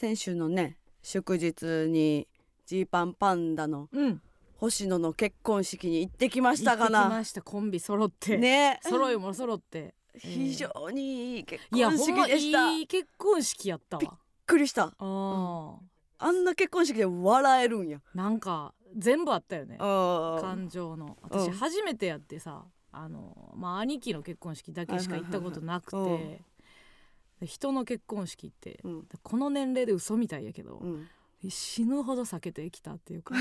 先週のね祝日にジーパンパンダのうん。星野の結婚式に行ってきましたか行ってきなましたコンビ揃って、ね。揃いも揃って。非常にいい結婚式でした。びっいい結婚式やったわ。くりした。あー。あんな結婚式で笑えるんや。なんか全部あったよね。あ感情の。うん。私初めてやってさあのまあ兄貴の結婚式だけしか行ったことなくて。で人の結婚式ってうん。この年齢で嘘みたいやけどうん。死ぬほど避けてきたっていうか。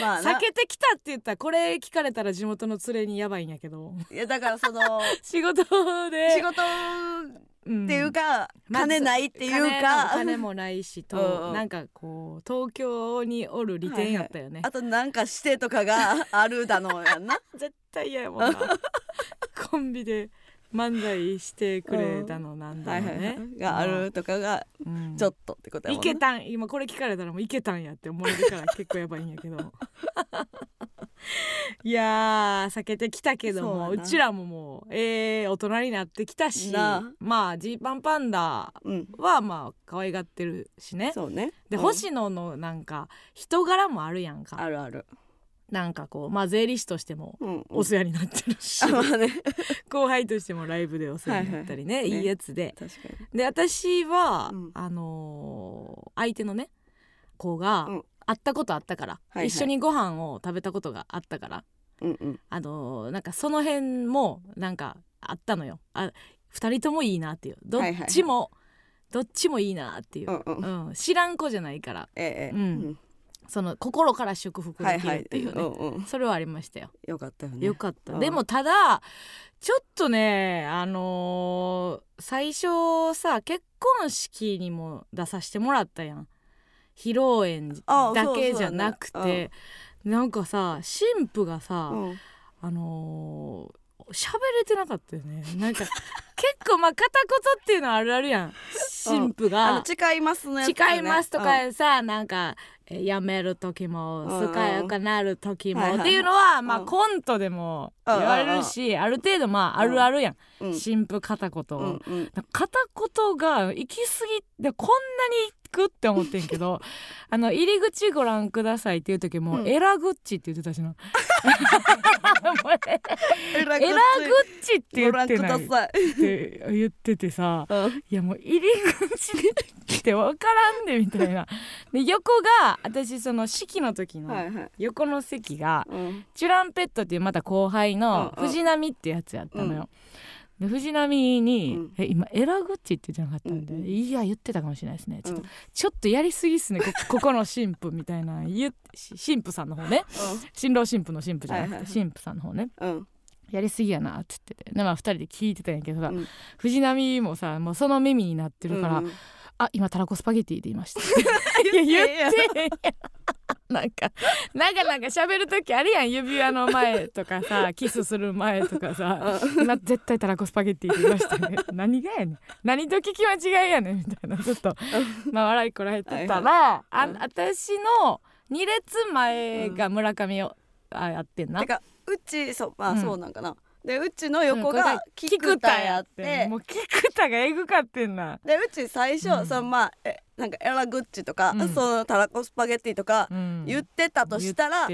まあな。避けてきたって言ったらこれ聞かれたら地元の連れにやばいんやけど。いやだからその 仕事で。仕事うん。っていうか、まず金ないっていう金か金もないし うんうん。となんかこう東京におる利点やったよね、あとなんか指定とかがあるだのやんな。絶対嫌やもんな。コンビで漫才してくれたのなんだろうね、があるとかがうん。ちょっとってことやいもんなけたん今これ聞かれたらもういけたんやって思えるから結構やばいんやけど。いやー避けてきたけどもうそうやな。ちらももうえー、大人になってきたしなあ。まあジーパンパンダうん。はまあ可愛がってるしね。そうね。で、うん。星野のなんか人柄もあるやんか。あるあるなんかこうまあ税理士としてもうんお世話になってるし、あまあね。後輩としてもライブでお世話になったりね、はいはいい。いやつで。で私は、うん。あのー相手のね子がうん。会ったことあったから、はいはい。一緒にご飯を食べたことがあったからうんうん。あのーなんかその辺もなんかあったのよ。あ二人ともいいなっていう。どっちも、どっちもいいなっていう、うんうん。うん。知らん子じゃないから。ええ。うんその心から祝福できはいはいるっていうね、うんうん。それはありましたよ。よかったよね。よかった、うん。でもただちょっとねあのー最初さ結婚式にも出させてもらったやん。披露宴あだ。けじゃなくて、なんかさ新婦がさ、うん。あのー喋れてなかったよね。なんか結構まあ片言っていうのはあるあるやん。新婦が、誓いますのやつね。誓いますとうんかさ、なんかえ辞める時もうん。健やかなる時も、っていうのはまあうん。コントでも言われるし、ある程度まああるあるやん、うん。新婦片言、片言が行き過ぎてこんなに行くって思ってんけど あの入り口ご覧くださいっていう時も、うん。エラグッチって言ってたしな。エラグッチ。って言ってない。っくださいて言っててさうん。いやもう入り口って分からんでみたいな。で横が私その式の時のはいはい。横の席がうん。チュランペットっていうまた後輩の藤波ってやつやったのよ。で藤波に、うん。え今エラグッチって言ってなかったんで、うんうん。いや言ってたかもしれないですね。ちょっと,、うん。ちょっとやりすぎっすね。こ ここの神父みたいな神父さんの方ね。新郎新婦の神父じゃなくて、はいはいはい。神父さんの方ね。うんやりすぎやなって言ってて。でまあ2人で聞いてたんやけどさ、うん。藤波もさもうその耳になってるから「うんあ今たらこスパゲティで言いました」い や言ってへんやんなんかなんかなんか喋る時あるやん。指輪の前とかさ キスする前とかさ「今絶対たらこスパゲティで言いましたね」何がやねん。何と聞き間違いやねんみたいな。ちょっとまあ笑いこらえてたら、あうん。私の2列前が村上を、あやってんな。て。かうちそうまあうん。そうなんかな。でうちの横が菊田やって。もう菊田がエグかってんな。でうち最初、うん。そのまあえなんかエラグッチとか、うん。そのたらこスパゲッティとかうん。言ってたとしたら、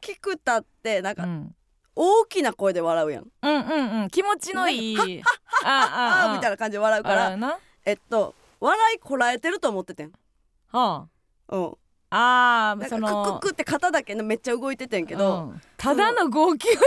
菊田ってなんかうん、大きな声で笑うやん、うんうんうん。気持ちのいい。あああみたいなな感じで笑うからな。えっと笑いこらえてると思っててん。はうんああそのクックって肩だけねめっちゃ動いててんけど、うん。ただの号泣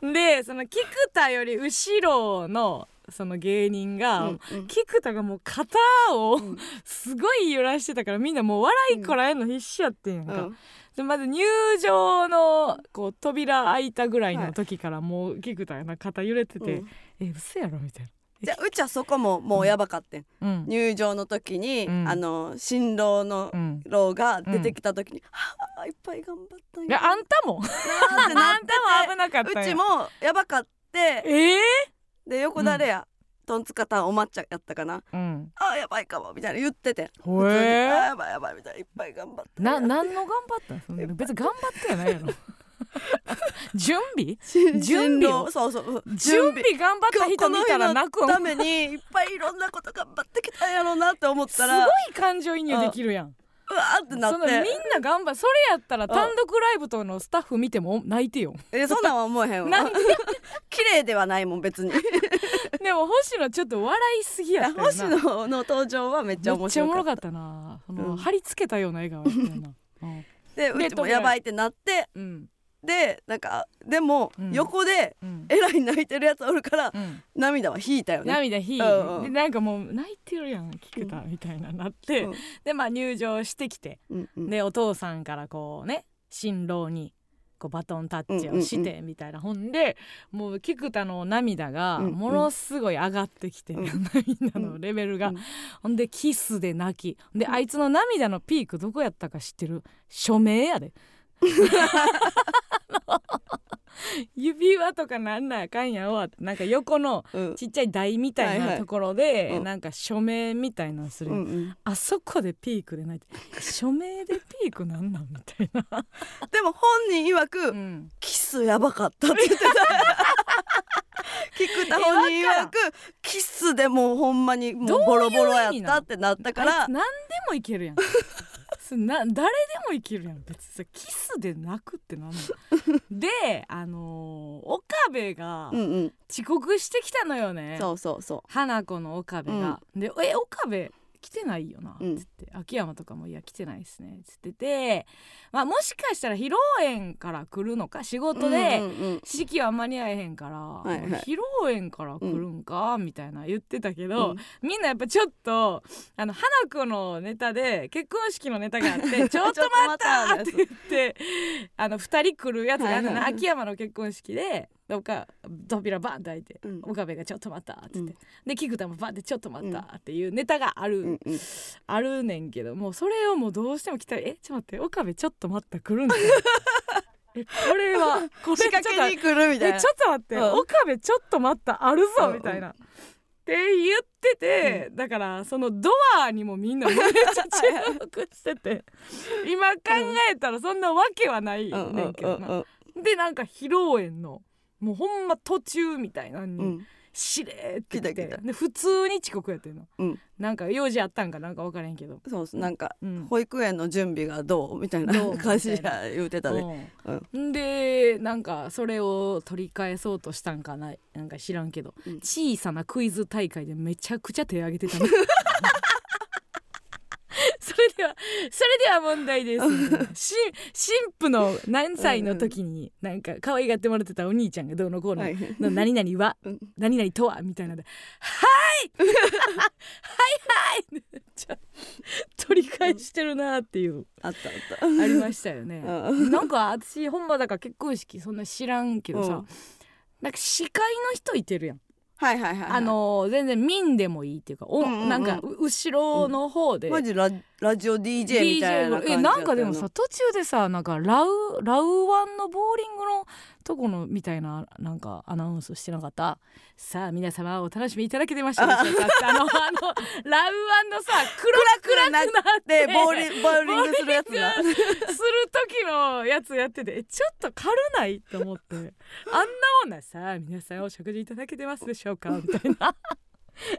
でその菊田より後ろのその芸人が、うんうん。菊田がもう肩をうんすごい揺らしてたからみんなもう笑いこらえんの必死やってんやんか、うん。でまず入場のこう扉開いたぐらいの時からもう菊田がな肩揺れてて、うん。え嘘やろみたいじゃあうちはそこももうやばかってん、なうん。入場の時に、うん。あの新郎のうん郎が出てきた時に、はあいっぱい頑張ったんいやあんたも。あんたも危なかったうちもやばかって。ええ？で横誰や、トンツカタンお抹茶やったかな。うん。あやばいかもみたいな言ってて。ほ普通にえあやばいやばいみたいないっぱい頑張って。な何の頑張った別に頑張ってやないやろ 準備？準準備を？そうそう。準備頑張った人見たら泣くためにいっぱいいろんなこと頑張ってきたんやろうなって思っすごたらい感情移入できるやん。うわーってなそのみんってな頑張それやったら単独ライブとのスタッフ見ても泣いてよ。えそんなんは思えへんわ。なんで綺麗ではないもん別に。でも星野ちょっと笑いすぎやった星野の登場はめっちゃ面白かっろかったな。貼り付けたような笑顔やったよな、でうちもやばいってなってうんでなんかでもうん。横でうん。えらい泣いてるやつおるからうん。涙は引いたよね。涙ひい、うんうんでなんかもう泣いてるやん菊田みたいななって、うん。でまあ入場してきてうんうん。でお父さんからこうね新郎にこうバトンタッチをしてみたいな、ほんでもう菊田の涙がものすごい上がってきて、うん。涙のレベルが、うん。ほんでキスで泣き。であいつの涙のピークどこやったか知ってる？署名やで 指輪とかなんなあかんやわってなんか横のうん。ちっちゃい台みたいないところで、うん。なんか署名みたいなのする。やん、うんうん。あそこでピークで泣い。て署名でピークなんなんみたいな、でも本人曰くうん、キスやばかったって言ってた。菊田本人曰くキスでもうほんまにもうボロボロやったってなったかあら何でもいけるやんそな誰でもいけるやん。別にさキスで泣くってなんの。であのー岡部がうんうん。遅刻してきたのよね、そうそうそ花子の岡部が、で「え岡部来てないよな」うん。つって、秋山とかも「いや来てないですね」つってて、まあ、もしかしたら披露宴から来るのか仕う事で、うんうんうん式は間に合えへんから、いはい。披露宴から来るんか、みたいな言ってたけど、うん。みんなやっぱちょっとあの花子のネタで結婚式のネタがあって「ちょっと待った!」って言ってあの2人来るやつがあるのはいはい。秋山の結婚式でどっか扉バンって開いて、うん岡部が「ちょっと待った!」って言って、うんで菊田もバンって「ちょっと待った!」っていうネタがある、うんうんあるねんけどもうそれをもうどうしても来たら「えちょっと待って岡部ちょっと待った来るんか えこれはこれ仕掛けに来るみたいなえちょっと待って、うん岡部ちょっと待ったあるぞ、うんみたいな。って言ってて、だからそのドアにもみんなめっちゃ注目してて 今考えたらそんなわけはないうんねんけどな。うんでなんか披露宴のもうほんま途中みたいなのにうん。しれーって来てで普通に遅刻やってんの、うん。なんか用事あったんかなんか分からへんけど。そうなんかうん。保育園の準備がどうみたいな 感じや言うてたで、うん。でなんかそれを取り返そうとしたんかななんか知らんけど、うん。小さなクイズ大会でめちゃくちゃ手挙げてたの それではそれでは問題です。し神父の何歳の時になんか可愛がってもらってたお兄ちゃんがどうのこうの、はい。の何々はうん。何々とはみたいなので「はい！はいはい!」ちゃ取り返してるなっていうあったあった。ありましたよね。うん。なんか私ほんまだから結婚式そんな知らんけどさ、うん。なんか司会の人いてるやん、はいはいはいはい。あの全然民でもいいっていうかお、うんうんうん。なんかう後ろの方で、マジララジオ DJ みたいな感じえなんかでもさ途中でさなんかラウラウワンのボーリングのとこのみたいななんかアナウンスしてなかった？さあ皆様お楽しみいただけてましたでしょうか？あのあのラウワンのさ黒くなってでボーリボーリングするやつがする時のやつやっててえちょっと軽ない？と思って。あんなもんなさあ皆さんお食事いただけてますでしょうか？みたいな。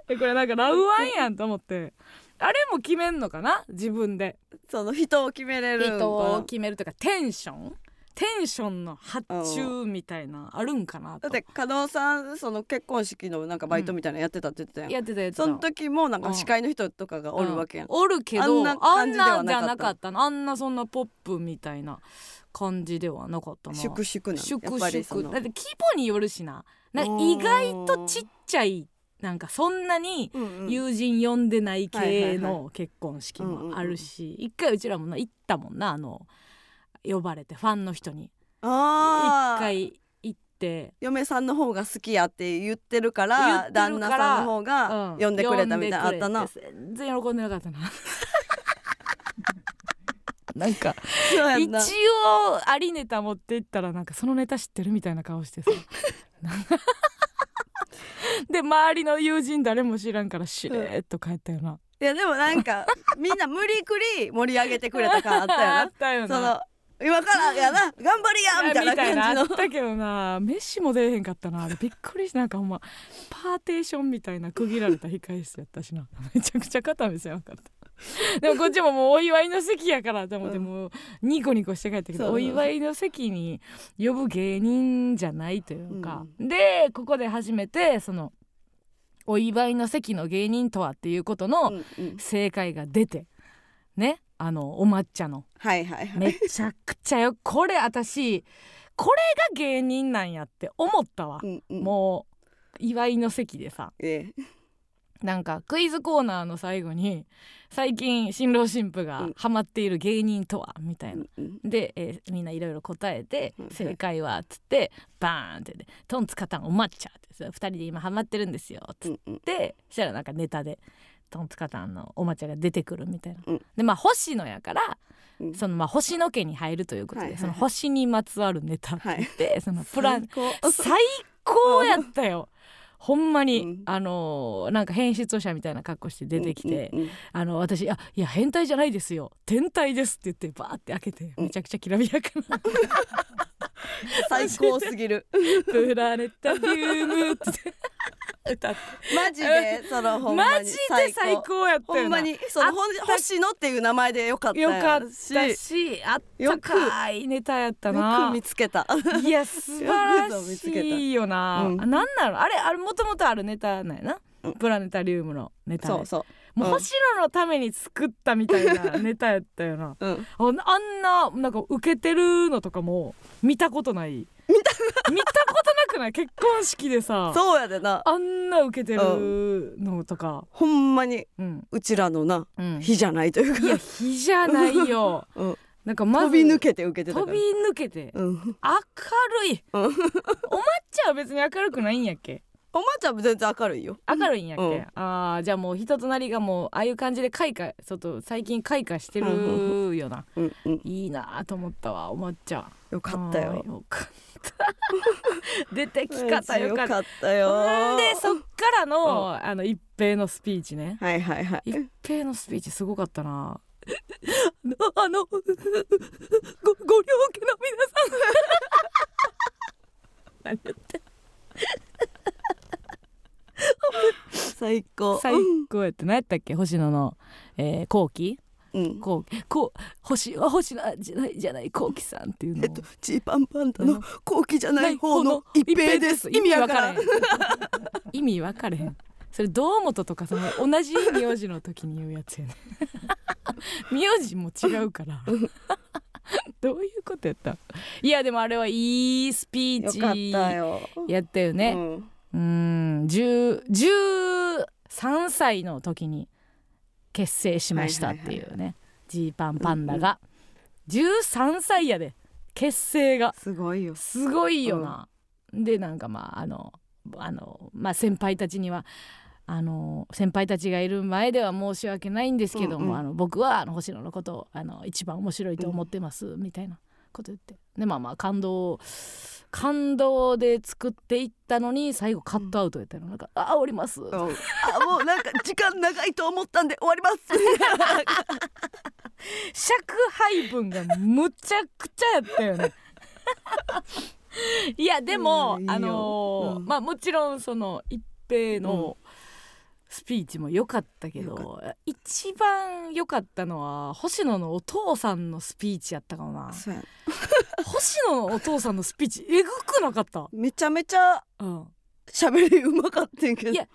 えこれなんかラウワンやんと思ってあれも決めんのかな？自分で。その人を決めれる人を決めるとかテンション？テンションの発注みたいなあるんかなと。だって加納さんその結婚式のなんかバイトみたいなのやってたって言ってたやん、やってたやその時もなんか司会の人とかがおるわけやん、おるけどあんな感じではなじゃなかった。あんなそんなポップみたいな感じではなかったな。粛々な粛々。だって規模によるしな。な意外とちっちゃいなんかそんなに友人呼んでない系の結婚式もあるし一回うちらもな行ったもんなあの呼ばれてファンの人に。一回行って。嫁さんの方が好きやって言ってるから旦那さんの方がうん。呼んでくれたみたいなのあったな、全然喜んでなかったな。なんか一応ありネタ持って行ったらなんかそのネタ知ってるみたいな顔してさ で周りの友人誰も知らんからしれーっと帰ったよな、いやでもなんかみんな無理くり盛り上げてくれた感あったよ あなったよそな今からやな頑張りやみたいな感じあのったけどな。飯も出えへんかったな。あれびっくりしなんかほんまパーテーションみたいな区切られた控え室やったしな。めちゃくちゃ肩見せなかった。でもこっちももうお祝いの席やからと思ってうん。もうニコニコして帰ったけど、お祝いの席に呼ぶ芸人じゃないというか、でここで初めてそのお祝いの席の芸人とはっていうことの正解が出てねあのお抹茶の。はいはいはい。めちゃくちゃよ。これ私これが芸人なんやって思ったわ。う、んうん。もう祝いの席でさ。ええ。なんかクイズコーナーの最後に最近新郎新婦がうん。ハマっている芸人とは？みたいな。うんで、えーみんないろいろ答えてうん「正解は」っつってバーンってで「トンツカタンお抹茶」って2人で今ハマってるんですよ。っつっうんうん。てそしたらなんかネタでトンツカタンのお抹茶が出てくるみたいな。うん。でまあ星野やからうん。そのまあ星野家に入るということで、はいはいはい。その星にまつわるネタって言って、そのプラン最高。最高やったよ。ほんまに、うん。あのーなんか変質者みたいな格好して出てきて、うんうんうんあの私あいや変態じゃないですよ。天体ですって言ってバーって開けてうん。めちゃくちゃきらびやかな。最高すぎる。プラネタリウムって歌って。マジでそのほんまにマジで最高やったほんまにそのほん星野っていう名前でよかったよかったししあったかいネタやったよなく見つけた。いや素晴らしいよな、うんあなんなの？あれあれもともとあるネタなんやな、うん。プラネタリウムのネタで。そうそう。もううん星野のために作ったみたいなネタやったよな。うん。ああんななんか受けてるのとかも見たことない。見た見たことなくない？結婚式でさ。そうやでな。あんな受けてるのとか。ほんまに。うん。うちらのなうん。日じゃないといういやか日じゃないよ。うん。なんかまず飛び抜けて受けて飛び抜けて。うん。明るい。うん。お抹茶は別に明るくないんやっけ？おまちゃんも全然明るいよ。明るいんやっけ、うん。あーじゃあもう人となりがもうああいう感じで開花ちょっと最近開花してるよな、うんうん。いいなと思ったわお抹茶よかったあよーよかった。出てき方よかった。ったよ。でそっからの、あの一平のスピーチね。はいはいはい。一平のスピーチすごかったな。ああのごご両家の皆さん。何言って 最高。最高やって何やったっけ？星野の、えー、後期？うん。こうこう星は星野じゃないじゃないこうきさんっていうの。をえっとジーパンパンダのうん後期じゃない方の一平です。意味わからん。ん。意味わかれへん。それ堂本とかその同じ名字の時に言うやつやね。名字も違うから。どういうことやった？いやでもあれはいいスピーチよ。やったよね。うんうん10 13歳の時に結成しましたっていうねジーパンパンダが。13歳やで結成が。すごいよ。すごいよな。でなんかまああのあの、まあ、先輩たちにはあの先輩たちがいる前では申し訳ないんですけども、うんうん。あの僕はあの星野のことをあの一番面白いと思ってます、みたいなこと言って。でまあまあ感動感動で作っていったのに最後カットアウトやったの。なんか「あおります」うん。あもうなんか時間長いと思ったんで終わります。尺配分がむちゃくちゃやったよね。いやでも、あのーうん。まあもちろんその一平のスピーチも良かったけよど、一番良かったのは星野のお父さんのスピーチやったかもな。星野のお父さんのスピーチえぐくなかった、めちゃめちゃうん、喋りうまかったんけど。いやう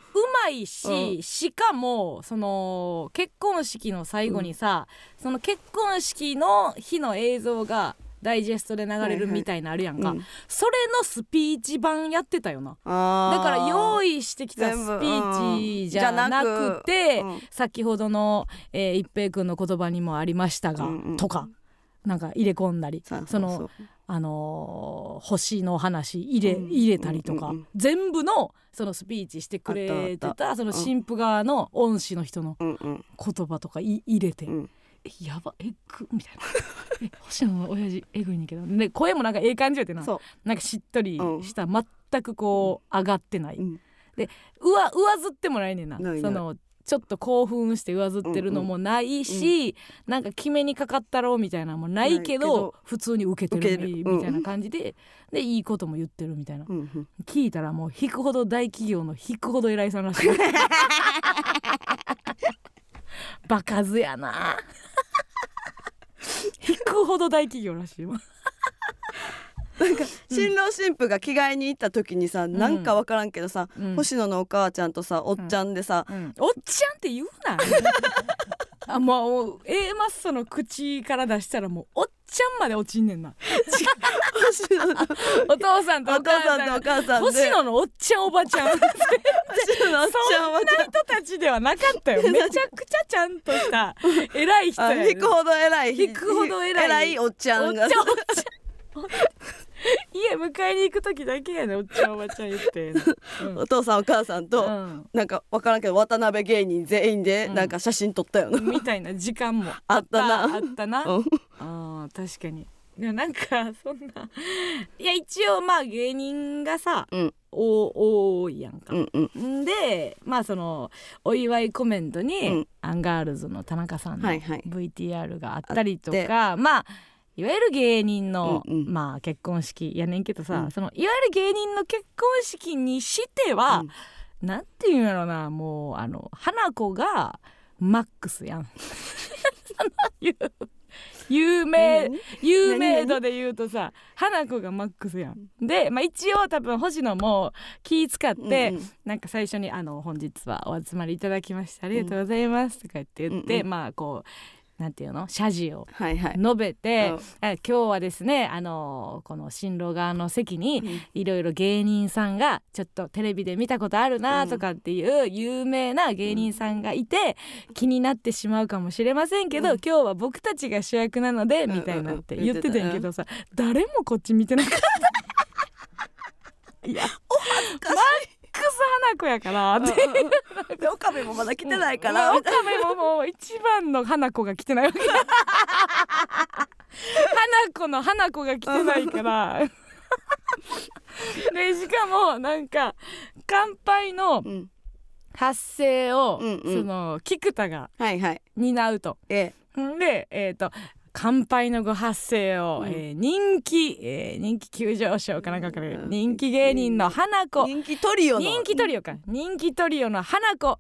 まいし、しかもその結婚式の最後にさ、その結婚式の日の映像がダイジェストで流れるみたいなあるやんか、うん。それのスピーチ版やってたよな。だから用意してきたスピーチじゃなくて、うん。先ほどの、えー一平君の言葉にもありましたが、うんうん。とかなんか入れ込んだりそのあのー星の話入れ,、うん。入れたりとか、うんうん全部のそのスピーチしてくれてたその新婦側の恩師の人のうんうん。言葉とかい入れて、うん。えやばえぐみたいな。え星野の親父えぐいねんけど。で声もなんかええ感じやってな。そなんかしっとりした、全くこう上がってない、う、うん、上上ずってもないねんな。ないない。そのちょっと興奮して上ずってるのもないし、なんか決めにかかったろうみたいなのもないけどないけど。普通に受けてる。みたいな感じで、でいいことも言ってるみたいな。うんうん。聞いたらもう引くほど大企業の引くほど偉いさんらしい バカずやな。引くほど大企業らしいわ。新郎新婦が着替えに行った時にさ、なんかわからんけどさ、うん。星野のお母ちゃんとさおっちゃんでさ、うん。おっちゃんって言うなあもう A マッソの口から出したらもうおっちゃんまで落ちんねんな。お父さんとおお母さんとお母さんで。星野のおっちゃんおばちゃん。星野のおっちゃんはそんな人たちではなかったよ。めちゃくちゃちゃんとした。偉い人あやね引くほど偉い。引くほど偉いおっちゃんが。おっちゃんおっちゃん 家迎えに行く時だけやねおっちゃんおばちゃん言って、う んお父さんお母さんと、うん。なんかわからんけど渡辺芸人全員でうん。なんか写真撮ったよな、みたいな時間も。あったな。あったな、うん。あー確かに。いやなんかそんないや一応まあ芸人がさ、うん。お多いやんか。う、んうん。んでまあそのお祝いコメントに、うん。アンガールズの田中さんのはいはい。VTR があったりとあって。か、まあいわゆる芸人の、うんうん。まあ結婚式やねんけどさ、うん。そのいわゆる芸人の結婚式にしては、なんていうんやろなもうあの花子がマックスやん。有 有名何有名度で言うとさ花子がマックスやん。で、まあ、一応多分星野も気使って、うんうん。なんか最初にあの「本日はお集まりいただきましてありがとうございます」とか言って言って、うんうん。まあこうなんていうの？謝辞をはいはい。述べて、うん。あ今日はですねあのこの新郎側の席にうん。いろいろ芸人さんがちょっとテレビで見たことあるなとかっていう有名な芸人さんがいて気になってしまうかもしれませんけど、うん。今日は僕たちが主役なのでんみたいなって言ってたんやけどさ、誰もこっち見てなかった。いやマックス花子やから。ってで岡部もまだ来てないから、まあ岡部ももう一番の花子が来てないわけ。花子の花子が来てないから。でしかもなんか乾杯のうん。発声を、うんうん。その菊田がはいはい。担うと。えん。でえっ、と乾杯のご発声を、うん。えー人気、えー人気急上昇かなんかからうん。人気芸人の花子。人気トリオの。人気トリオか。人気トリオの花子。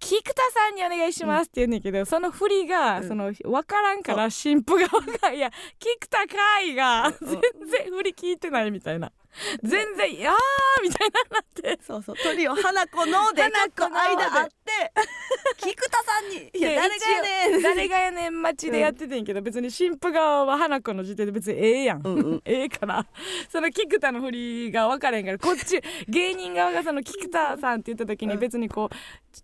菊田さんにお願いしますって言うねんけど、その振りが、うん。その分からんから新婦側がいや菊田かいが全然振り聞いてないみたいな全然いやーみたいななって。そうそう。トリオ花子ので花子の間あって 菊田さんに「いやで誰がやねん」誰がやねん待ちでやっててんけど、別に新婦側は花子の時点で別にええやん、うんうん。ええから。その菊田の振りが分からへんからこっち芸人側がその菊田さんって言った時にうん。別にこう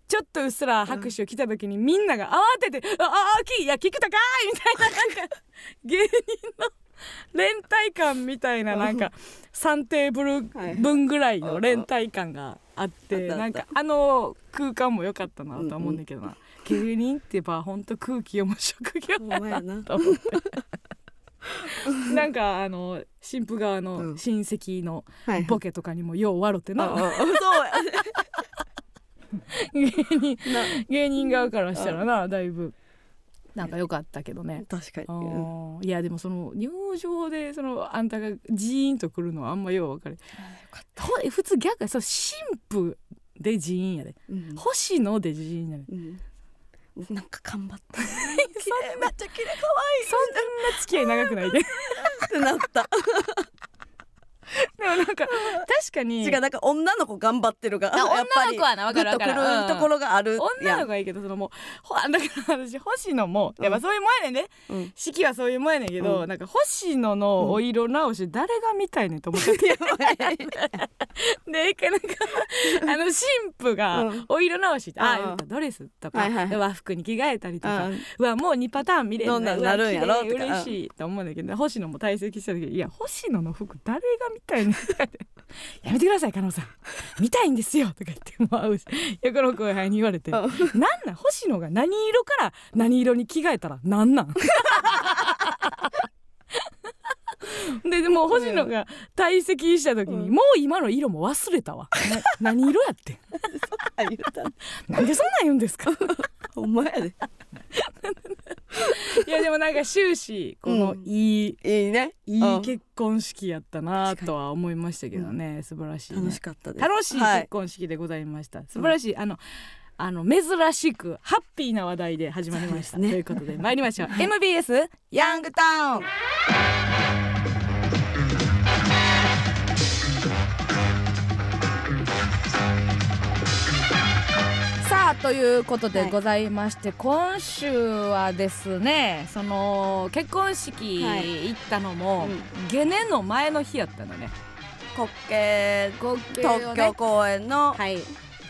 ちょっとうっすら拍手を来た時にみんなが慌てて「ああきいや菊田かい!」みたいななんか芸人の 連帯感みたいななんか3テーブル分ぐらいの連帯感があってなんかあの空間も良かったなとは思うんだけどな。芸人ってばほんと空気読む職業やなと思って。な。んかあの新婦側の親戚のはいボケとかにもよう笑ってな、芸人な。芸人側からしたらなだいぶなんか良かったけどね。確かに。あうん。ーいやでもその入場でそのあんたがジーンとくるのはあんまよう分かるほ普通逆やそう新婦でジーンやで。うん。星野でジーンやで。うん。なんか頑張った。めっちゃ綺麗可そんな付き合い長くないで。愛 いってなった でもなんか確かに違うなんか女の子頑張ってるがあやっぱり女の子はな分かる分かる。るところがある。女の子がいいけどそのもうほ だから私星野もやっぱそういうもんやねんね、うん。式はそういうもんやねんけど、うん。なんか星野のお色直し誰が見たいねんと思って。て、でなんかあの新婦がうん。お色直しって、あうん。あドレスとか、はいはいはい。和服に着替えたりとか、うん。うわもう2パターン見れるなんなるんやろう嬉しいと思うんだけど星野も退席した時いや星野の服誰が見たいねんって言ってやめてください加納さん。見たいんですよとか言ってもう横の後輩に言われて、うん。なんなん？星野が何色から何色に着替えたらなんなん？ででも星野が退席した時に、うん。もう今の色も忘れたわ。な 何色やってん？なんでそんなん言うんですか？ほんまやで。いやでもなんか終始このうん。いい、いいね。いいうん結婚式やったなとは思いましたけどね、素晴らしい、ね、楽しかったです。楽しいは結婚式でございました、素晴らしい。あのあの珍しくハッピーな話題で始まりました、ね。ということで参りましょう。MBS ヤングタウンさあということではい。ございまして、今週はですねその結婚式はい行ったのも、うん。ゲネの前の日やったのね。国慶合計を東京公演のはい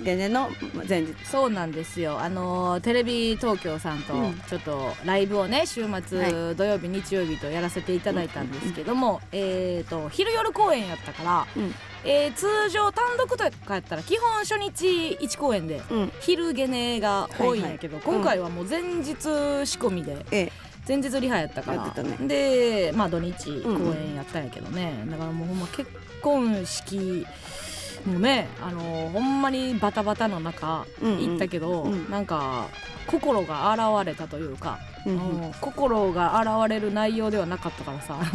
ゲネの前日。そうなんですよ。あのテレビ東京さんとうん。ちょっとライブをね週末、は土曜日日曜日とやらせていただいたんですけども、えー、と昼夜公演やったから、うん。えー通常単独とかやったら基本初日1公演でうん。昼ゲネが多いんやけど、今回はもう前日仕込みでええ。前日リハやったから。でまあ土日うん公演やったんやけどね、だからもうほんま結婚式もねあのほんまにバタバタの中うんうん。行ったけど、うん。なんか心が現れたというか、うんうん。うん心が現れる内容ではなかったからさ。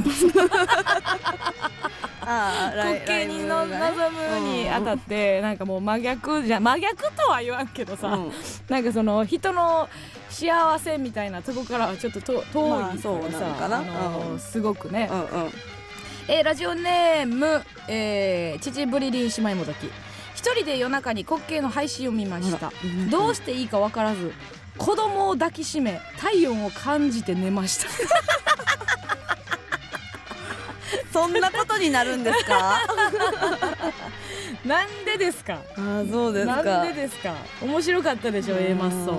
滑稽にのライブがね。望むにあたってなんかもう真逆じゃ真逆とは言わんけどさ、うん。なんかその人の幸せみたいなとこからはちょっとと遠いからさ、まあかな。あのうん。すごくね、うんうんえーラジオネーム、えー、父ブリリン姉妹もどき。一人で夜中に滑稽の配信を見ました。どうしていいか分からず子供を抱きしめ体温を感じて寝ました。そんなことになるんですか？なんでですか？あそうですか。なんでですか？面白かったでしょ A マッソ。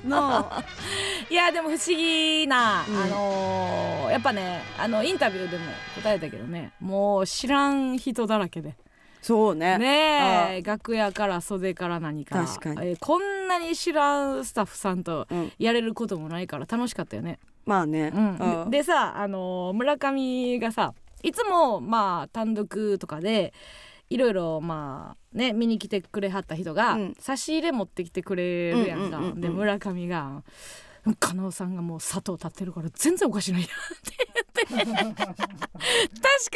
ソの。いやでも不思議な、うん。あのーやっぱねあのインタビューでも答えたけどねもう知らん人だらけで。そうね。ねえ楽屋から袖から何から。確かに。えーこんなに知らんスタッフさんとうん。やれることもないから楽しかったよね。まあね。うん。でさ、あのー村上がさいつもまあ単独とかでいろいろまあね見に来てくれはった人が、うん。差し入れ持ってきてくれるやんか、うんうんうんうんで村上が「加納さんがもう砂糖立ってるから全然おかしないや」って言って。確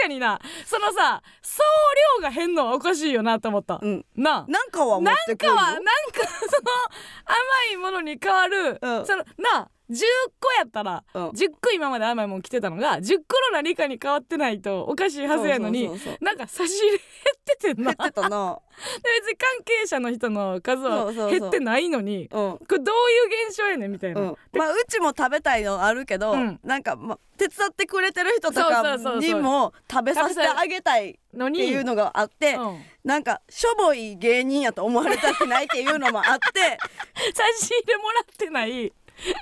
かにな。そのさ総量が変のはおかしいよなと思った、うん。な。あなんかは持ってくるよかはなんかその甘いものに変わる、うん。そのな。あ10個やったら、うん。10個今まで甘いもん来てたのが10個の何かに変わってないとおかしいはずやのになんか差し入れ減っててんな。減ってたな。で別に関係者の人の数は減ってないのにうん。これどういう現象やねんみたいな、うん、まあうちも食べたいのあるけど、うん。なんか、まあ、手伝ってくれてる人とかにも食べさせてあげたいのにっていうのがあって、うん。なんかしょぼい芸人やと思われたくないっていうのもあって 差し入れもらってない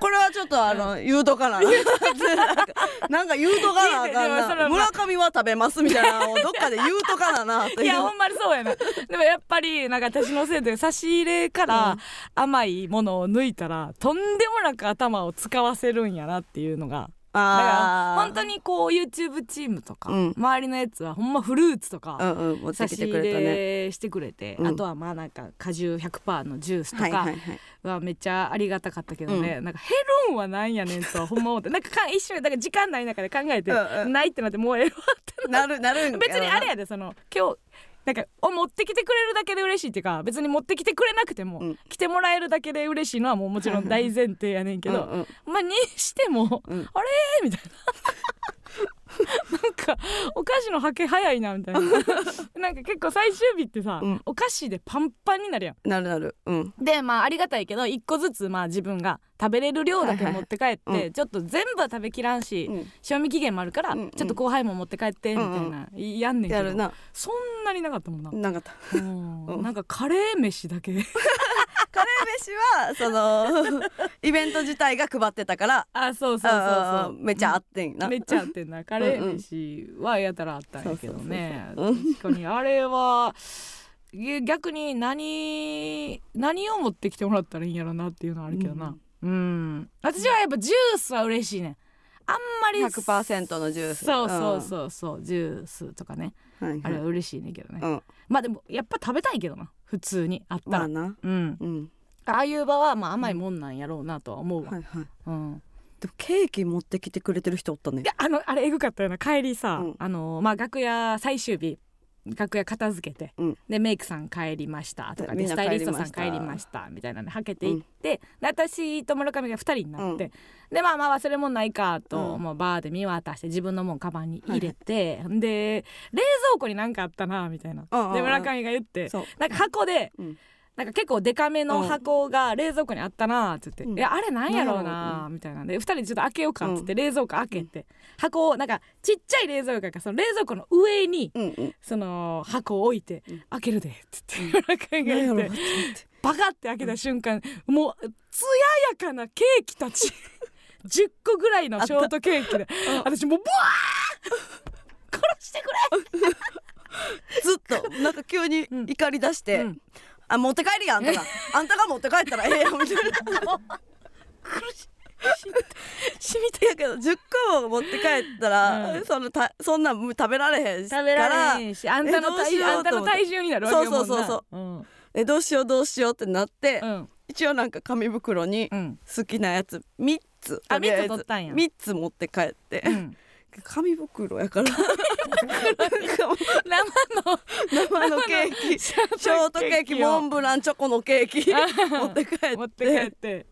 これはちょっとあの言うとかな。なんか言うとかなあかんな。村上は食べますみたいなのをどっかで言うとかななという。いやほんまにそうやなでもやっぱりなんか私のせいで差し入れから甘いものを抜いたらとんでもなく頭を使わせるんやなっていうのがだから本当にこう YouTube チームとか、うん。周りのやつはほんまフルーツとか、うん差して入くれしてくれて、うん。あとはまあなんか果汁100%のジュースとかはめっちゃありがたかったけどね、なんかヘロンはなんやねんとはほんま思ってなんかか一瞬だから時間ない中で考えて、うんうん。ないってなってもうええわってなる。なる別にあれやでその今日なんかお持ってきてくれるだけで嬉しいっていうか別に持ってきてくれなくても、うん。来てもらえるだけで嬉しいのはもうもちろん大前提やねんけど、うんうん。まあにしても、うん。あれみたいななんかお菓子のはけ早いなみたいな。なんか結構最終日ってさ、うん。お菓子でパンパンになるやん。なるなる。うん。でまあありがたいけど一個ずつまあ自分が食べれる量だけ持って帰って、はいはいうん。ちょっと全部は食べきらんし、うん。賞味期限もあるから、うんうん。ちょっと後輩も持って帰ってみたいな、やんねんけど。やるな。そんなになかったもんな、なかった。うん。うん。なんかカレー飯だけカレー飯はその イベント自体が配ってたからあそうそうそうそう。めっちゃあってんな。めっちゃあってんな。カレー飯はやたらあったんやけどね。確かにあれはい逆に何何を持ってきてもらったらいいんやろなっていうのはあるけどな。うん、私はやっぱジュースは嬉しいね。あんまり100%のジュース。そうそうそうそうジュースとかね。うんはいはい。あれは嬉しいねんけどね、うん。まあでもやっぱ食べたいけどな普通にあった。ら、まあな。うん。うん。ああいう場はまあ甘いもんなんやろうなとは思うわ、はいはい。うん、でもケーキ持ってきてくれてる人おったね。いやあのあれエグかったよな。帰りさ、うん。あのまあ楽屋最終日楽屋片付けて、うん。でメイクさん帰りましたとかでスタイリストさん帰りました。みたいなのはけていって、で私と村上が2人になって、うん。でまあまあ忘れ物ないかと、うん。もうバーで見渡して自分のもんカバンに入れて、で冷蔵庫になんかあったなみたいな、うんうんうん。で村上が言ってなんか箱で、うんなんか結構デカめの箱が冷蔵庫にあったなって言って「うん。いやあれなんやろうなんやろな」みたいなんで。2人でちょっと開けようかっつって冷蔵庫開けて、箱をなんかちっちゃい冷蔵庫がその冷蔵庫の上にうんうん。その箱を置いてうん「開けるで」っつって。村上が何やろ言って。バカって開けた瞬間もう艶やかなケーキたち。10個ぐらいのショートケーキで。私もうブワー殺してくれ。ずっとなんか急に怒り出して、うんあ持って帰りやあんたが あんたが持って帰ったらええやんみたいな。死みたいやけど10個も持って帰ったら、うん。そのたそんなん食べられへんし食べられへんしあんたの体あんたの体重になるわけよもんな。そうそうそうう。ん。えどうしようどうしようってなって、うん。一応なんか紙袋にうん。好きなやつ3つあとりあえず。三つ取ったんや。3つ持って帰って、うん紙袋やから。生の生のケーキショートケーキモンブランチョコのケーキ持って帰って持って帰って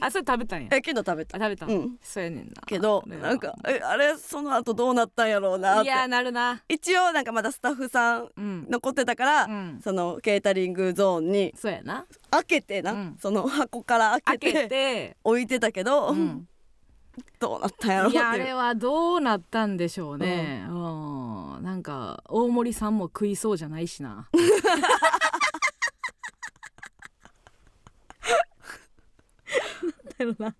あそれ食べたんやえけど食べた食べた、うんそうやねんなけどなんかえあれその後どうなったんやろうなっていやなるな一応なんかまだスタッフさんうん残ってたから、うんそのケータリングゾーンにそうやな開けてな、うんその箱から開けて開けて置いてたけど、うんどうなったんやろうっていやあれはどうなったんでしょうね。うん。なんか大森さんも食いそうじゃないしな。なんだろうな。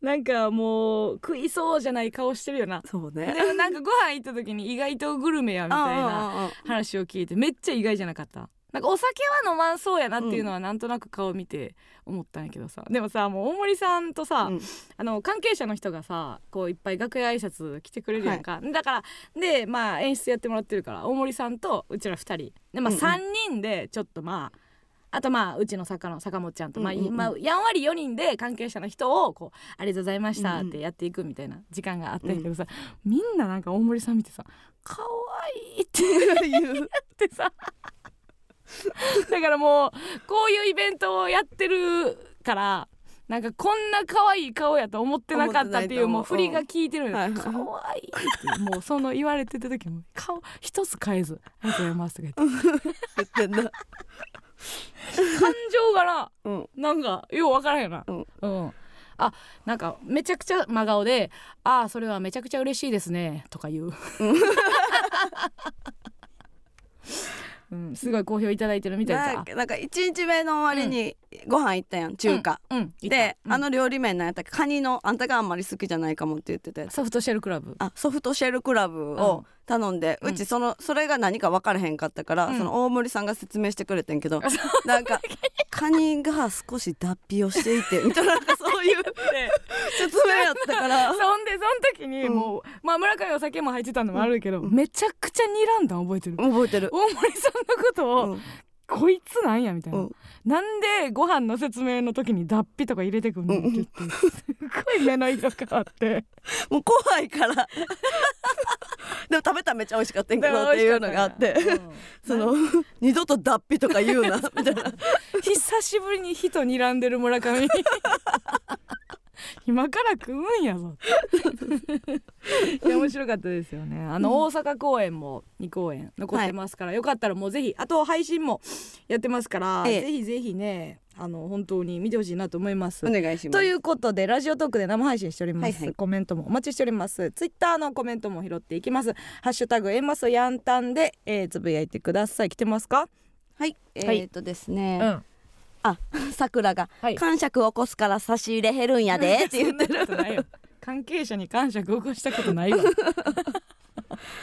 なんかもう食いそうじゃない顔してるよな。そうね。でもなんかご飯行った時に意外とグルメやみたいな話を聞いてめっちゃ意外じゃなかった？なんかお酒は飲まんそうやなっていうのはなんとなく顔見て思ったんやけどさ、でもさもう大森さんとさ、うん。あの関係者の人がさこういっぱい楽屋挨拶来てくれるやんか、だからでまあ演出やってもらってるから大森さんとうちら2人。でまあうんうん。3人でちょっとまああとまあうちの作家の坂本ちゃんと、まあうんうんうん。まあやんわり4人で関係者の人をこう「ありがとうございました」ってやっていくみたいな時間があったんやけどさ、みんななんか大森さん見てさ「可愛いって 言う。ってさ だからもうこういうイベントをやってるからなんかこんな可愛い顔やと思ってなかったっていうもう振りが効いてるのよ可愛いってもうその言われてた時も顔一つ変えず「ありがとうございます」って。言ってんな感情がなうん。なんかよう分からんよな。うん。うん。あなんかめちゃくちゃ真顔で「ああそれはめちゃくちゃ嬉しいですね」とか言う。うん、うんすごい好評いただいてるみたいなだんかなんか1日目の終わりにご飯行ったやん中華、うん、うん。で、うん。あの料理名なんやったっけカニのあんたがあんまり好きじゃないかもって言ってたやつ。ソフトシェルクラブ。あソフトシェルクラブを頼んで、ううん。ちそのそれが何か分からへんかったから、うん。その大森さんが説明してくれてんけど、なんかカニが少し脱皮をしていてみたいななんかそういう 説明やったから。そんでその時にうん。もう、まあ村上お酒も入ってたのもあるけど、うん。めちゃくちゃ睨んだん覚えてる、覚えてる。大森さんのことを、うんこいつなんやみたいな、うん。なんでご飯の説明の時に脱皮とか入れてくんのって言ってすっごい目の色変わって。もう怖いから。でも食べたらめっちゃ美味しかったんけどっていうのがあって、うん。その二度と脱皮とか言うなみたいな。久しぶりに人睨んでる村上 今から食うんやぞ。いや面白かったですよね。あの、大阪公演も2公演残ってますから、よかったらもうぜひあと配信もやってますから、ええ。ぜひぜひねあの本当に見てほしいなと思います。お願いします。ということでラジオトークで生配信しております、はいはい。コメントもお待ちしております。ツイッターのコメントも拾っていきます。ハッシュタグエマスヤンタンで、えー、つぶやいてください。来てますか？はい。えー、っとですね、んあ 桜が。はい。感触起こすから差し入れ減るんやで って言ってそんなことないよ。関係者に感謝起こしたことないわ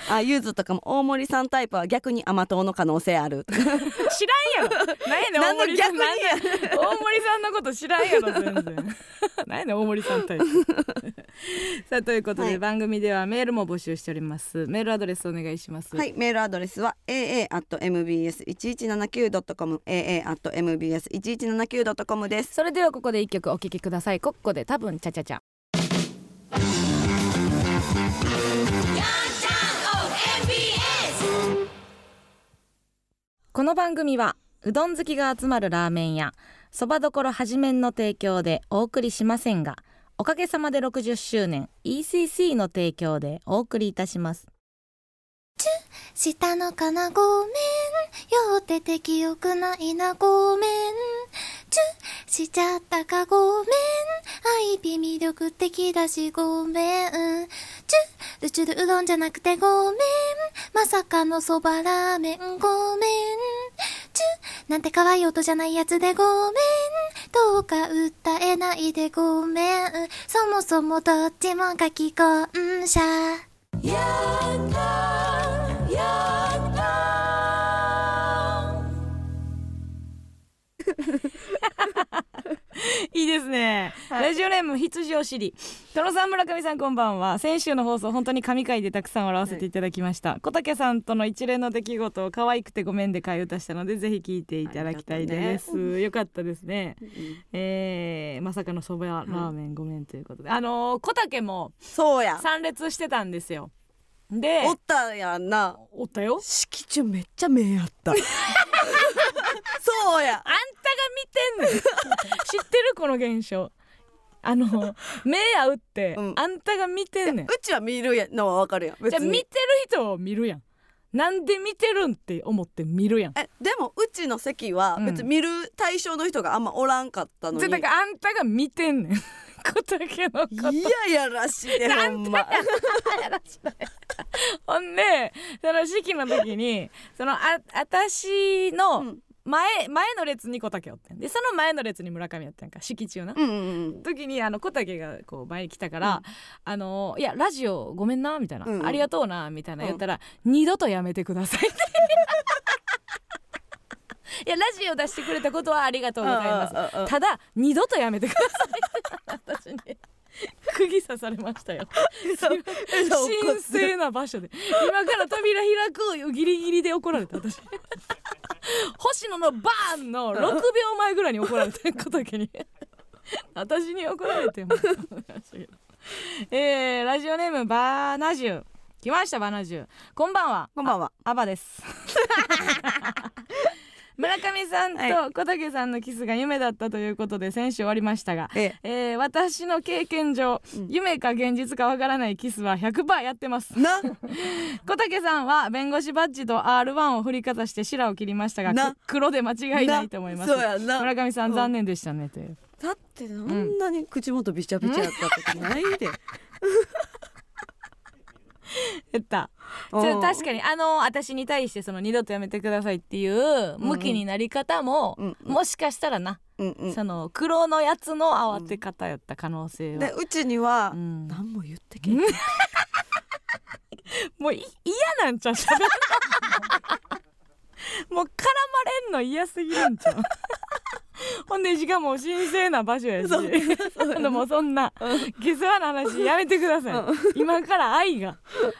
あゆずとかも大森さんタイプは逆に甘党の可能性ある。知らんやろ。何やねん大森さん。大森さんのこと知らんやろ全然。何やねん大森さんタイプ。さあということで、はい。番組ではメールも募集しております。メールアドレスお願いします。はい、メールアドレスは aa.mbs1179.com aa.mbs1179.com です。それではここで一曲お聴きください。コッコで多分チャチャチャこの番組はうどん好きが集まるラーメン屋そばどころはじめんの提供でお送りしませんがおかげさまで60周年 ECC の提供でお送りいたします。下のかなごめん。よってて記憶ないなごめん。チュしちゃったかごめん愛美魅力的だしごめんチュルチュルうどんじゃなくてごめんまさかのそばラーメンごめんチュなんて可愛い音じゃないやつでごめんどうか歌えないでごめんそもそもどっちも書き込んしゃやった いいですね、ラジオネーム羊を知り殿さん村上さんこんばんは。先週の放送本当に神回でたくさん笑わせていただきました、小竹さんとの一連の出来事を可愛くてごめんで替え歌したのでぜひ聞いていただきたいです。あよかったですね、えーまさかのそばラーメンごめんということで、あのー小竹もそうや。参列してたんですよ。でおったやんな。おったよ。敷地めっちゃ目やった。そうや。あんたが見てんねん。知ってるこの現象。あの目合うって、うん。あんたが見てんねん。うちは見るやのはわかるやん。じゃあ見てる人を見るやん。なんで見てるんって思って見るやん。えでもうちの席はうん。別に見る対象の人があんまおらんかったのに、じゃだからあんたが見てんねん。小竹のこと。いややらしいでほんま。ほんでその式の時にそのあ私うのん前前の列に小竹おってん。でその前の列に村上やったんか。式中な、うんうんうん。時にあの小竹がこう前に来たから「あのいやラジオごめんな」みたいな、うんうん。ありがとうな」みたいな言ったら「二度とやめてください」って。いやラジオ出してくれたことはありがとうございます。うんうんうんただ二度とやめてください私に 釘刺されましたよ。神聖な場所で。今から扉開くよ。ギリギリで怒られた私星野のバーンの6秒前ぐらいに怒られた小竹に。私に怒られても。えー、ラジオネームバーナジュ。来ましたバーナジュ。こんばんは。こんばんは。アバです村上さんはと小竹さんのキスが夢だったということで先週終わりましたが、ええ。ー私の経験上、うん。夢か現実かわからないキスは100%やってます。な。小竹さんは弁護士バッジと R1 を振りかざして白を切りましたが黒で間違いないと思います。村上さん、うん。残念でしたねという。だってあんなに口元びちゃびちゃやったことないで、言った。確かにあの私に対してその二度とやめてくださいっていう向きになり方も、うんうん。もしかしたらな、うんうん。その黒のやつの慌て方やった可能性は、でうちにはうん。何も言ってけん、もうい嫌なんちゃう？もう絡まれんの嫌すぎるんちゃう？ほんでしかも神聖な場所やし。そうあのもうそんな下世話な話やめてください、今から愛が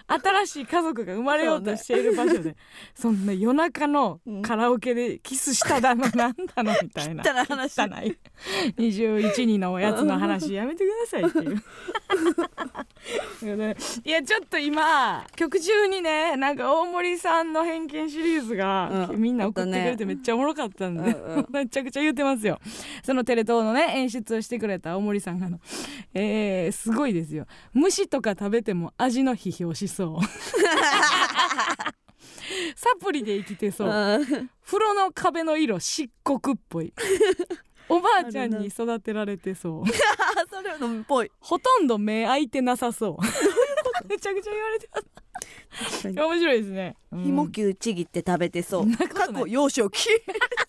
新しい家族が生まれようとしている場所でそ,、んな夜中のカラオケでキスしただのなんだのみたいな。汚い話。汚い。21人のおやつの話やめてくださいっていう。いやちょっと今曲中にねなんか大森さんの偏見シリーズが、うん。みんな送ってくれてめっちゃおもろかったんで、めちゃくちゃ言ってますよ。そのテレ東のね演出をしてくれた大森さんがあの、えー、すごいですよ。虫とか食べても味の批評しそう。サプリで生きてそう。うん風呂の壁の色漆黒っぽい。おばあちゃんに育てられてそう。それのっぽい。ほとんど目開いてなさそう。めちゃくちゃ言われてます面白いですね、うん。ひもきゅうちぎって食べてそう。過去幼少期。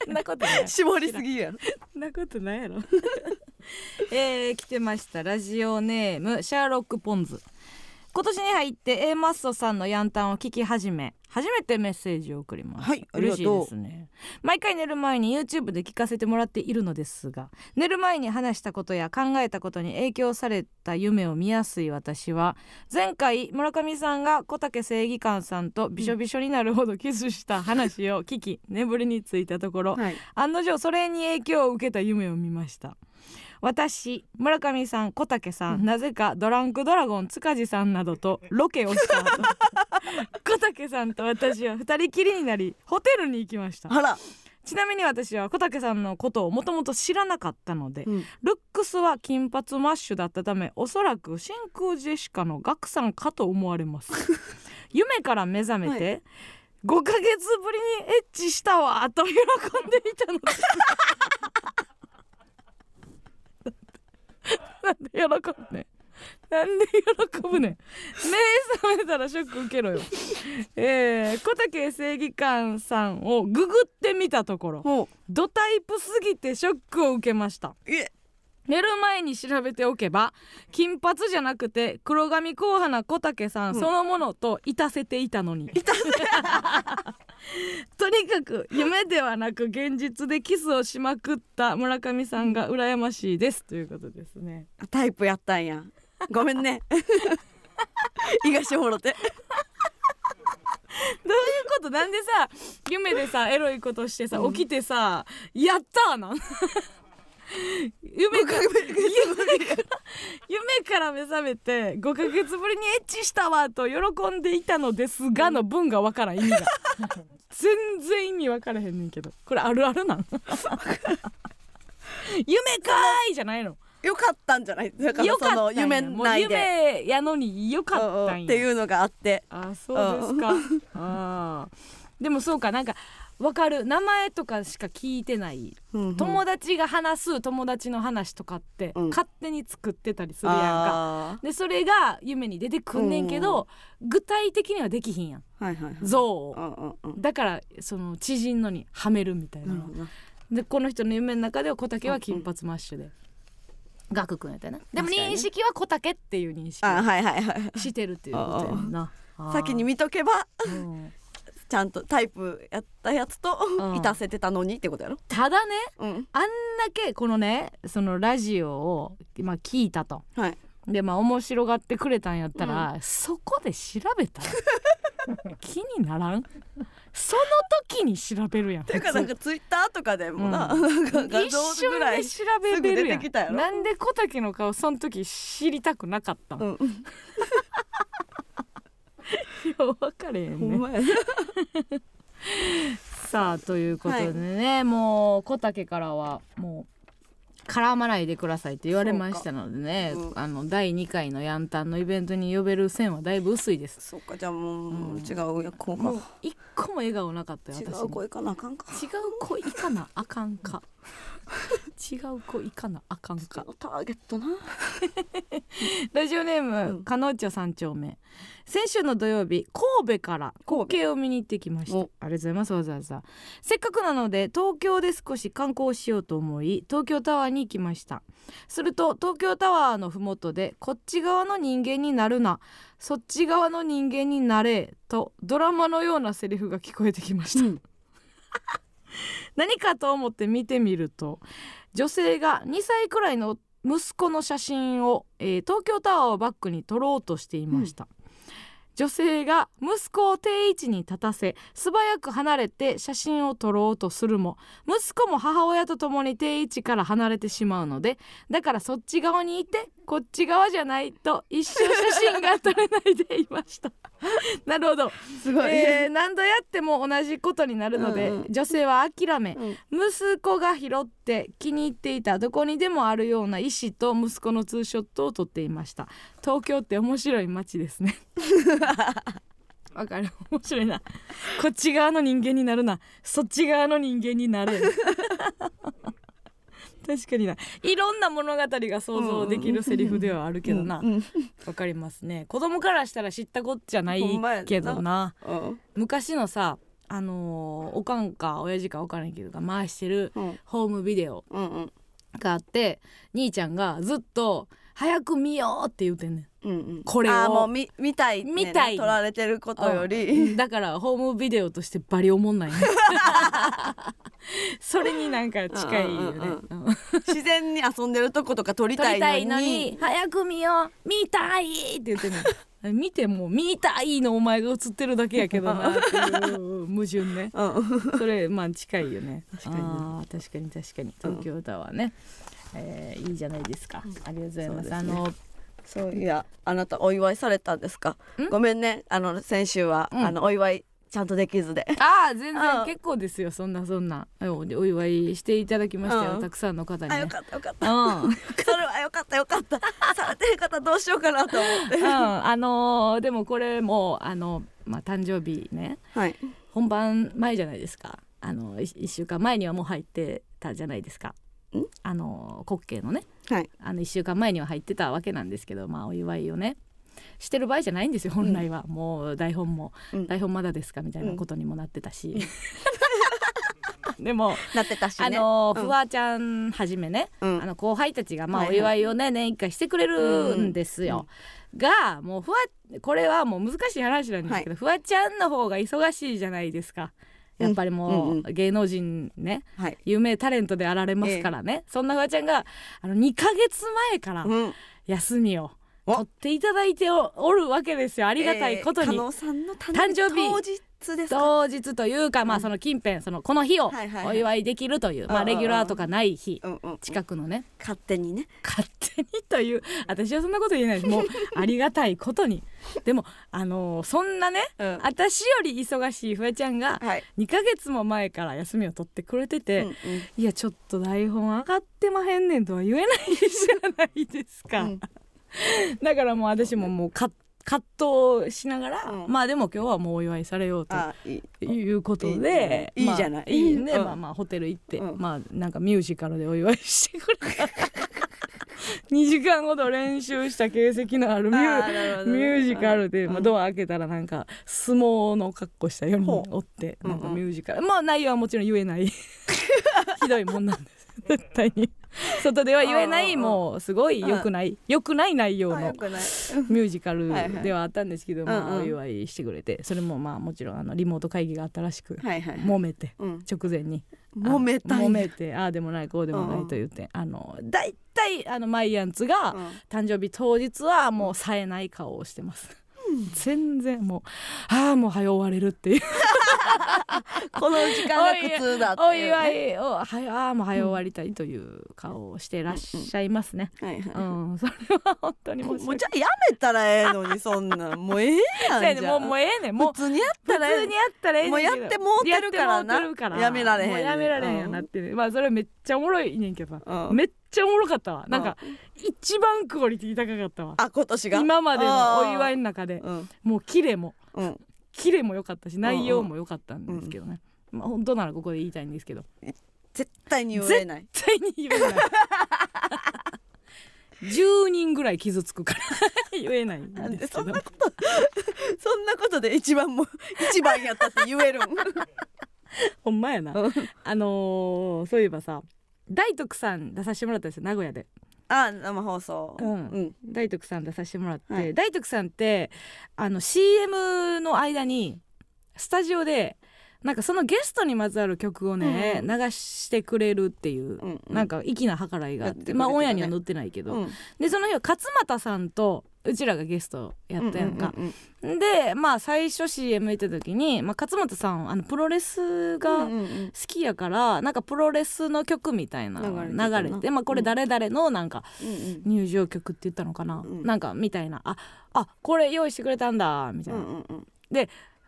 なことない。絞りすぎやんなことないやろ。えー、来てました。ラジオネームシャーロック・ポンズ今年に入って A マッソさんのヤンタンを聞き始め初めてメッセージを送ります。はいありがとう。嬉しいですね。毎回寝る前に YouTube で聞かせてもらっているのですが寝る前に話したことや考えたことに影響された夢を見やすい私は前回村上さんが小竹正義感さんとびしょびしょになるほどキスした話を聞き眠りについたところはい。案の定それに影響を受けた夢を見ました私村上さん小竹さん、なぜかドランクドラゴン塚地さんなどとロケをした後 小竹さんと私は二人きりになりホテルに行きました。あら、ちなみに私は小竹さんのことをもともと知らなかったので、うん。ルックスは金髪マッシュだったためおそらく真空ジェシカのガクさんかと思われます。夢から目覚めて、5ヶ月ぶりにエッチしたわと喜んでいたのです なんで喜ぶねん。なんで喜ぶねん。目覚めたらショック受けろよ。えー、小竹正義感さんをググってみたところほドタイプすぎてショックを受けました。う、え、寝る前に調べておけば金髪じゃなくて黒髪硬派な小竹さんうん。そのものといたせていたのに、とにかく夢ではなく現実でキスをしまくった村上さんが羨ましいです。ということですね。タイプやったんや。ごめんね。東もろて。どういうこと？なんでさ夢でさエロいことしてさ、うん。起きてさ「やったーな」夢から夢から夢から目覚めて5ヶ月ぶりにエッチしたわと喜んでいたのですがの文がわからん意味が全然意味わからへんねんけどこれあるあるなん夢かーいじゃないのよかったんじゃない。だからそのった夢もう内で。夢やのによかったんやっていうのがあって。あそうですかあでもそうかなんかわかる。名前とかしか聞いてない。うんうん。友達が話す友達の話とかってうん。勝手に作ってたりするやんか、あでそれが夢に出てくんねんけど、具体的にはできひんやん。ーはいはいはい。像を。うんうんうん。だからその知人のにはめるみたいな。でこの人の夢の中では小竹は金髪マッシュで。ガク君やったよな。でも認識は小竹っていう認識をあはいはいはい。してるっていうことやんな。先に見とけば。うんちゃんとタイプやったやつとうん。いたせてたのにってことやろ？ただねうん。あんだけこのねそのラジオを、まあ、聞いたと。はい。でまあ面白がってくれたんやったら、そこで調べたら 気にならん？その時に調べるやん。ていうかなん普かツイッターとかでもな、うなんか通画像一ぐらい調べれるやん。なんで小竹の顔その時知りたくなかったん、うん、よ う分かれへんね。ほんまや。さあということでね、もう小竹からはもう絡まないでくださいって言われましたのでね、そうか。あの第2回のヤンタンのイベントに呼べる線はだいぶ薄いです。そうかじゃあもう、うん違うやこうかもう一個も笑顔なかったよ違私にう声かなあかんか違う子いかなあかんか違う子いかなあかんか。ターゲットな。ラジオネーム、うん。かのう三丁目先週の土曜日神戸から神戸。国慶を見に行ってきました。あおりがとうございますわざわざ。せっかくなので東京で少し観光しようと思い東京タワーに行きました。すると東京タワーのふもとでこっち側の人間になるな。そっち側の人間になれとドラマのようなセリフが聞こえてきました、うん 何かと思って見てみると女性が2歳くらいの息子の写真を、えー東京タワーをバックに撮ろうとしていました、女性が息子を定位置に立たせ素早く離れて写真を撮ろうとするも息子も母親と共に定位置から離れてしまうのでだからそっち側にいてこっち側じゃないと一生写真が撮れないでいました。なるほど。すごい、えー何度やっても同じことになるので、うんうん。女性は諦め、うん。息子が拾って気に入っていたどこにでもあるような石と息子のツーショットを撮っていました東京って面白い街ですね。わかる。面白いな。こっち側の人間になるな。そっち側の人間になる 確かにな。いろんな物語が想像できるセリフではあるけどな。わ、うん。かりますね。子供からしたら知ったこっちゃないけどな。うん。昔のさあのーおかんか親父か分からんけどが回してるうん。ホームビデオがあって兄ちゃんがずっと早く見ようって言うてんねん。うんうん。これを。あーもう見見たい、ね、見たい。撮られてることようりん。だからホームビデオとしてバリおもんないね。それになんか近いよね、うんうん自然に遊んでるとことか撮り撮たいのにりたいのに早く見よう見たいって言ってんねん。見ても見たいのお前が映ってるだけやけどなっていう 矛盾ね。うんそれまあ近いよね。確かに確かに確かに。東京タワーね、えーいいじゃないですか、ありがとうございます。あのそういやあなたお祝いされたんですか？ん？ごめんね。あの先週は、うん。あのお祝いちゃんとできずで。ああ全うん。然結構ですよ。そんなそんな。おお祝いしていただきましたよ、うん。たくさんの方にね。あよかったよかった。うん。それはよかったよかった。されてる方どうしようかなと思って。うん、あのーでもこれもあの、まあ、誕生日ね。はい。本番前じゃないですか。あの 1, 週間前にはもう入ってたじゃないですか。んあの滑稽のね。はい。あの1週間前には入ってたわけなんですけどまあお祝いをね。してる場合じゃないんですよ本来は、もう台本も、うん。台本まだですかみたいなことにもなってたし、でも、なってたしね。あのうん。フワちゃんはじめね、うん。あの後輩たちがまあおはいはい。祝いをね年一回してくれるんですよ。がもうフワこれはもう難しい話なんですけど、フワちゃんの方が忙しいじゃないですか。やっぱりもう芸能人ねはい。有名タレントであられますからね、そんなフワちゃんがあの2ヶ月前からうん。休みをお。取っていただいておおるわけですよ。ありがたいことに。えー加納さんの誕誕生日。当日ですか？当日というか、まあその近辺そのこの日をお祝いできるという、まあレギュラーとかない日近くのね。勝手にね。勝手にという私はそんなこと言えない。もう ありがたいことに。でもあのーそんなねうん。私より忙しいフワちゃんがはい。2ヶ月も前から休みを取ってくれてて、うんうん。いやちょっと台本上がってまへんねんとは言えないじゃないですか、うん。だからもう私ももうか葛藤しながら、うん。まあでも今日はもうお祝いされようとあいうことでねいいじゃない。まあいいね、うん。まあまあホテル行って、うん。まあなんかミュージカルでお祝いしてくれた。2時間ほど練習した形跡のあるミュあージカルで、うん。まあ、ドア開けたらなんか相撲の格好した4人ほう。おってなんんかミュージカル、まあ内容はもちろん言えない。ひどいもんなんです。絶対に 外では言えないもうすごい良くない良くない内容の ミュージカル ではあったんですけど、うんうん。まあ、お祝いしてくれてそれもまあもちろんあのリモート会議があったらしく、揉めてうん。直前に。揉めた揉めてああでもないこうでもないと言って、あのだいたいあのマイアンツがうん。誕生日当日はもう冴えない顔をしてます。全然もうああもう早終われるっていう この時間が苦痛だっていうおね祝いをはああもう早終わりたいという顔をしてらっしゃいますね。はいはい。うん、それは本当にもう訳じゃあやめたらええのにそんなんもうええや。んじゃあもうもうええねん。もう普通にやった普らええ通にやったらええもうやってもうてるからな。やめられへんねんもうやめられへんなってる、まあそれめっちゃおもろいねんけど、うん。めっちゃおもろかったわ。なんか一番クオリティ高かったわ。あ今年が？今までのお祝いいの中で。うん。もうキレも。うんキレも良かったし内容も良かったんですけどね、まあ本当ならここで言いたいんですけど絶対に言えない。絶対に言えない。10人ぐらい傷つくから言えないんでけど。そんなことそんなことで一番も一番やったって言えるん？ほんまやな。うん。あのーそういえばさ大徳さん出させてもらったんですよ名古屋であ生放送。うん。うん。大徳さん出させてもらって、はい。大徳さんってあの CM の間にスタジオでなんかそのゲストにまつわる曲をね、うん流してくれるっていう、うんうん。なんか粋な計らいがあってまあオンエアには載ってないけど、うん。でその日は勝俣さんとうちらがゲストやったやんか、うんうんでまあ最初 CM 行った時に、まあ、勝俣さんあのプロレスうんがうんうん。好きやからなんかプロレスの曲みたいな流れてまあこれ誰々のなんかうんうん。入場曲って言ったのかな、うん。なんかみたいな。ああこれ用意してくれたんだみたいな、うんうんうん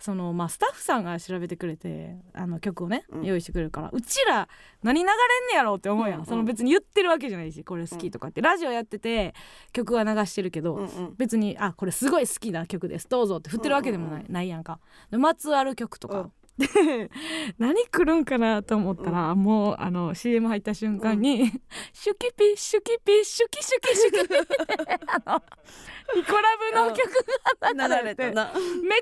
そのまあスタッフさんが調べてくれてあの曲をね、うん。用意してくれるからうちら何流れんねやろうって思うやん、うんうんその別に言ってるわけじゃないしこれ好きとかって、ラジオやってて曲は流してるけど、うんうん。別にあこれすごい好きな曲です。どうぞって振ってるわけでもない,、ないやんか。でまつわる曲とか、で何来るんかなと思ったら、もうあの CM 入った瞬間に「シュキピシュキピシュキシュキシュキピ」って あのイコラブの曲が流れて、めっちゃ恥ずか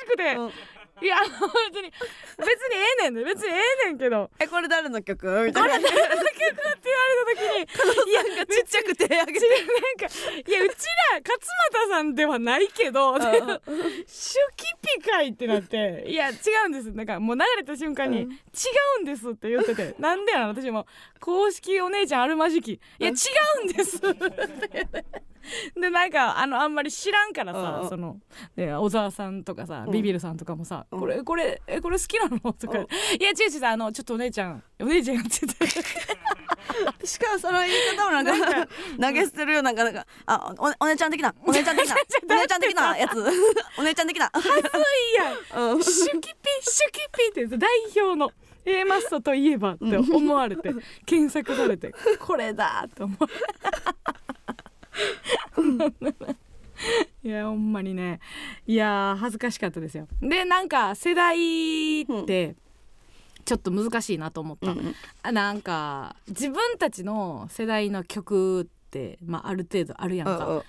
しくて、うんいやあの別に別にええねんね別にええねんけど。えこれ誰の曲？みたいな。これ誰の曲って言われた時にいやちっちゃく手あげて。なんいやうちら勝俣さんではないけど「シュキピかい」ってなって「いや違うんです」なんかもう流れた瞬間に「違うんです」って言ってて「なんでやな私も公式お姉ちゃんあるまじき。いや違うんです」でなんかあのあんまり知らんからさ、うんそので小沢さんとかさ、うん。ビビるさんとかもさ「うん。これこれえこれ好きなの?」とか「うん。いや違う違うあのちょっとお姉ちゃんお姉ちゃんやってて。しかもその言い方もなんか投げ捨てるようななんかなんかあおお姉ちゃん的な お姉ちゃん的なお姉ちゃん的なやつ。お姉ちゃん的な、いやうん、シュキピシュキピって代表の A マストといえばって思われて検索されてこれだと思う。いやほんまにね。いやー恥ずかしかったですよ。でなんか世代ってちょっと難しいなと思った、うんあなんか自分たちの世代の曲って、まあ、ある程度あるやんか、うん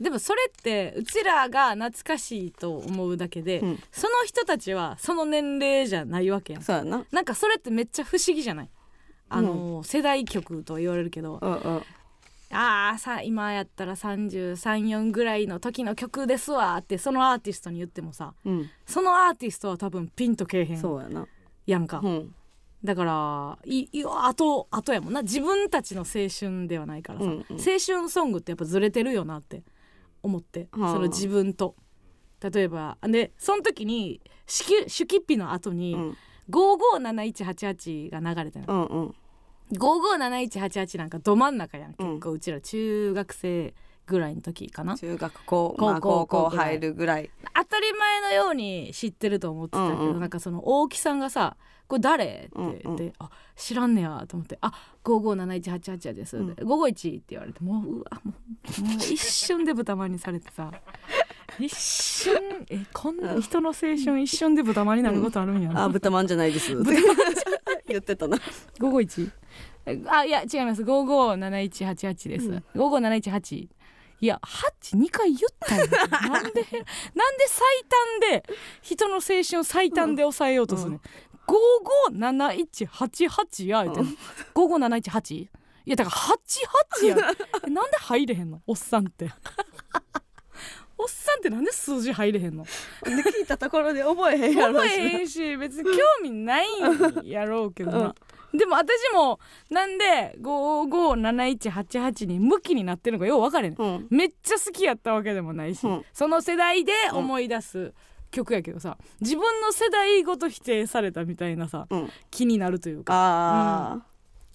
でもそれってうちらが懐かしいと思うだけで、うん。その人たちはその年齢じゃないわけやん。そうやな。なんかそれってめっちゃ不思議じゃない？あの、世代曲と言われるけど、うんうん。ああさ今やったら334ぐらいの時の曲ですわってそのアーティストに言ってもさうん。そのアーティストは多分ピンとけえへんそうやな。やんか、うん。だからいいあとあとやもんな。自分たちの青春ではないからさ、うんうん。青春ソングってやっぱずれてるよなって思って、はあ。その自分と。例えばでその時にシュキシュキッピの後にうん。557188が流れたの、うんうん。557188なんかど真ん中やん結構うちら中学生ぐらいの時かな、中学校高高校高校入るぐらい。当たり前のように知ってると思ってたけど、うんうん。なんかその大木さんがさ「これ誰?」って言って「うんうん。あ知らんねや」と思って「あ557188です」うん。で551」って言われてもううわもうもう一瞬で豚まんにされてさ 一瞬えこんな人の青春一瞬で豚まんになることあるんやな、あ豚まんじゃないです。言ってたな。551あいや違います。557188です、うん。55718いや82回言ったよ。なんでなんで最短で人の青春最短で抑えようとするね、557188や言うて。ん。の55718いやだから88や。えなんで入れへんの？おっさんって。おっさんってなんで数字入れへんの？で聞いたところで覚えへんやろ。覚しえへんし別に興味ないんやろうけどな、でも私もなんで557188に向きになってるのかよう分かれん。うん。めっちゃ好きやったわけでもないし、うん。その世代で思い出す曲やけどさ自分の世代ごと否定されたみたいなさうん。気になるというか。あ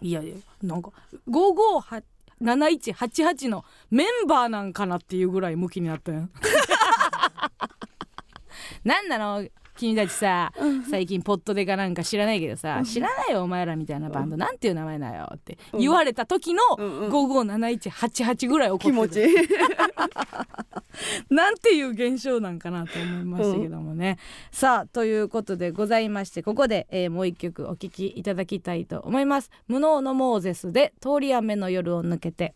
いやいやなんか557188のメンバーなんかなっていうぐらい向きになったやん。なんなの？君たちさ最近ポットデカなんか知らないけどさ知らないよお前らみたいなバンドなんていう名前だよって言われた時のうんうん。557188ぐらい怒ってる。気持ち。い いなんていう現象なんかなと思いましたけどもね、さあということでございましてここで、えーもう一曲お聴きいただきたいと思います。無能のモーゼスで通り雨の夜を抜けて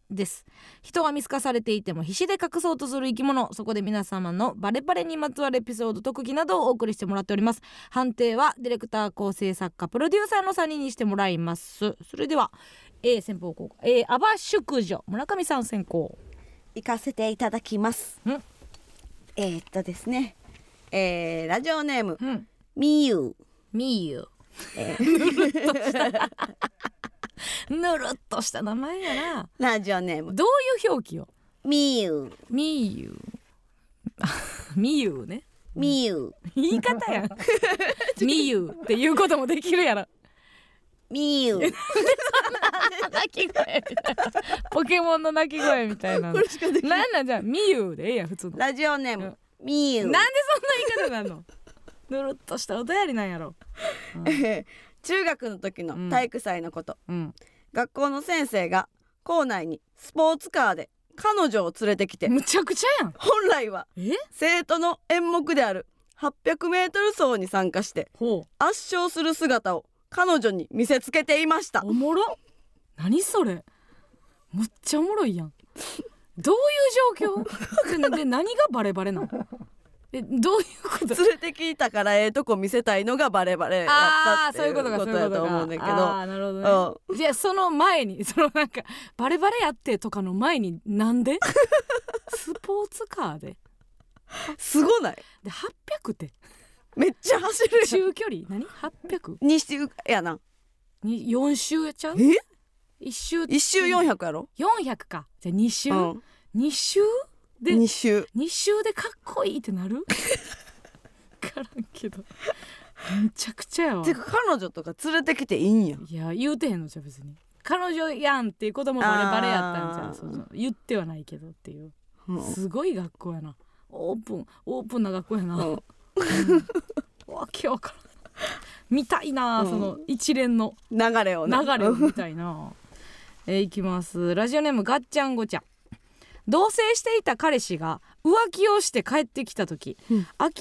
です。人は見透かされていても必死で隠そうとする生き物そこで皆様のバレバレにまつわるエピソード特技などをお送りしてもらっております。判定はディレクター構成作家プロデューサーの3人にしてもらいます。それでは A 先方後攻 A アバ宿女村上さん先行。行かせていただきます。ん。えー、っとですね。えー、ラジオネームうん。みゆみゆえー。ぬるっとした名前やな。ラジオネーム。どういう表記よ？みゆ。みゆ。みゆね。みゆ。言い方やん。みゆ。っていうこともできるやろ。みゆ。鳴き声ポケモンの鳴き声みたいななんなんじゃあみゆでええやん普通の。ラジオネーム。みゆ。なんでそんな言い方なんの？ぬるっとしたお便りなんやろ。えー中学の時の体育祭のこと、うん。学校の先生が「校内にスポーツカーで彼女を連れてきてむちゃくちゃやん。本来はえ？生徒の演目である 800m 走に参加してほ圧勝する姿を彼女に見せつけていました。うおもろ？何それ？むっちゃおもろいやん。どういう状況？でで何がバレバレなの？えどういうこと？連れてきたからええとこ見せたいのがバレバレやったってああそういうことやこと思うねん。だけあどーなるほどね。じゃあその前にそのなんかバレバレやってとかの前になんで？スポーツカーで？すすごない？で800って。めっちゃ走る中距離？何？800? にしてやな。に4周やっちゃう？え？1周一周400やろ？400か。じゃあ2周、うん。2周？で2周。2周でかっこいいってなる？分からんけど。めちゃくちゃやわ。てか彼女とか連れてきていいんや。いや言うてへんのじゃ別に。彼女やんっていうこともバレバレやったんじゃん。そうそう言ってはないけどっていう。うん。すごい学校やな。オープンオープンな学校やな、うん。うん。わけわからん。見たいな、うん。その一連の流れをな流れを見たいな。えーいきます。ラジオネームガッチャンゴチャ同棲していた彼氏が浮気をして帰ってきた時、うん。明らか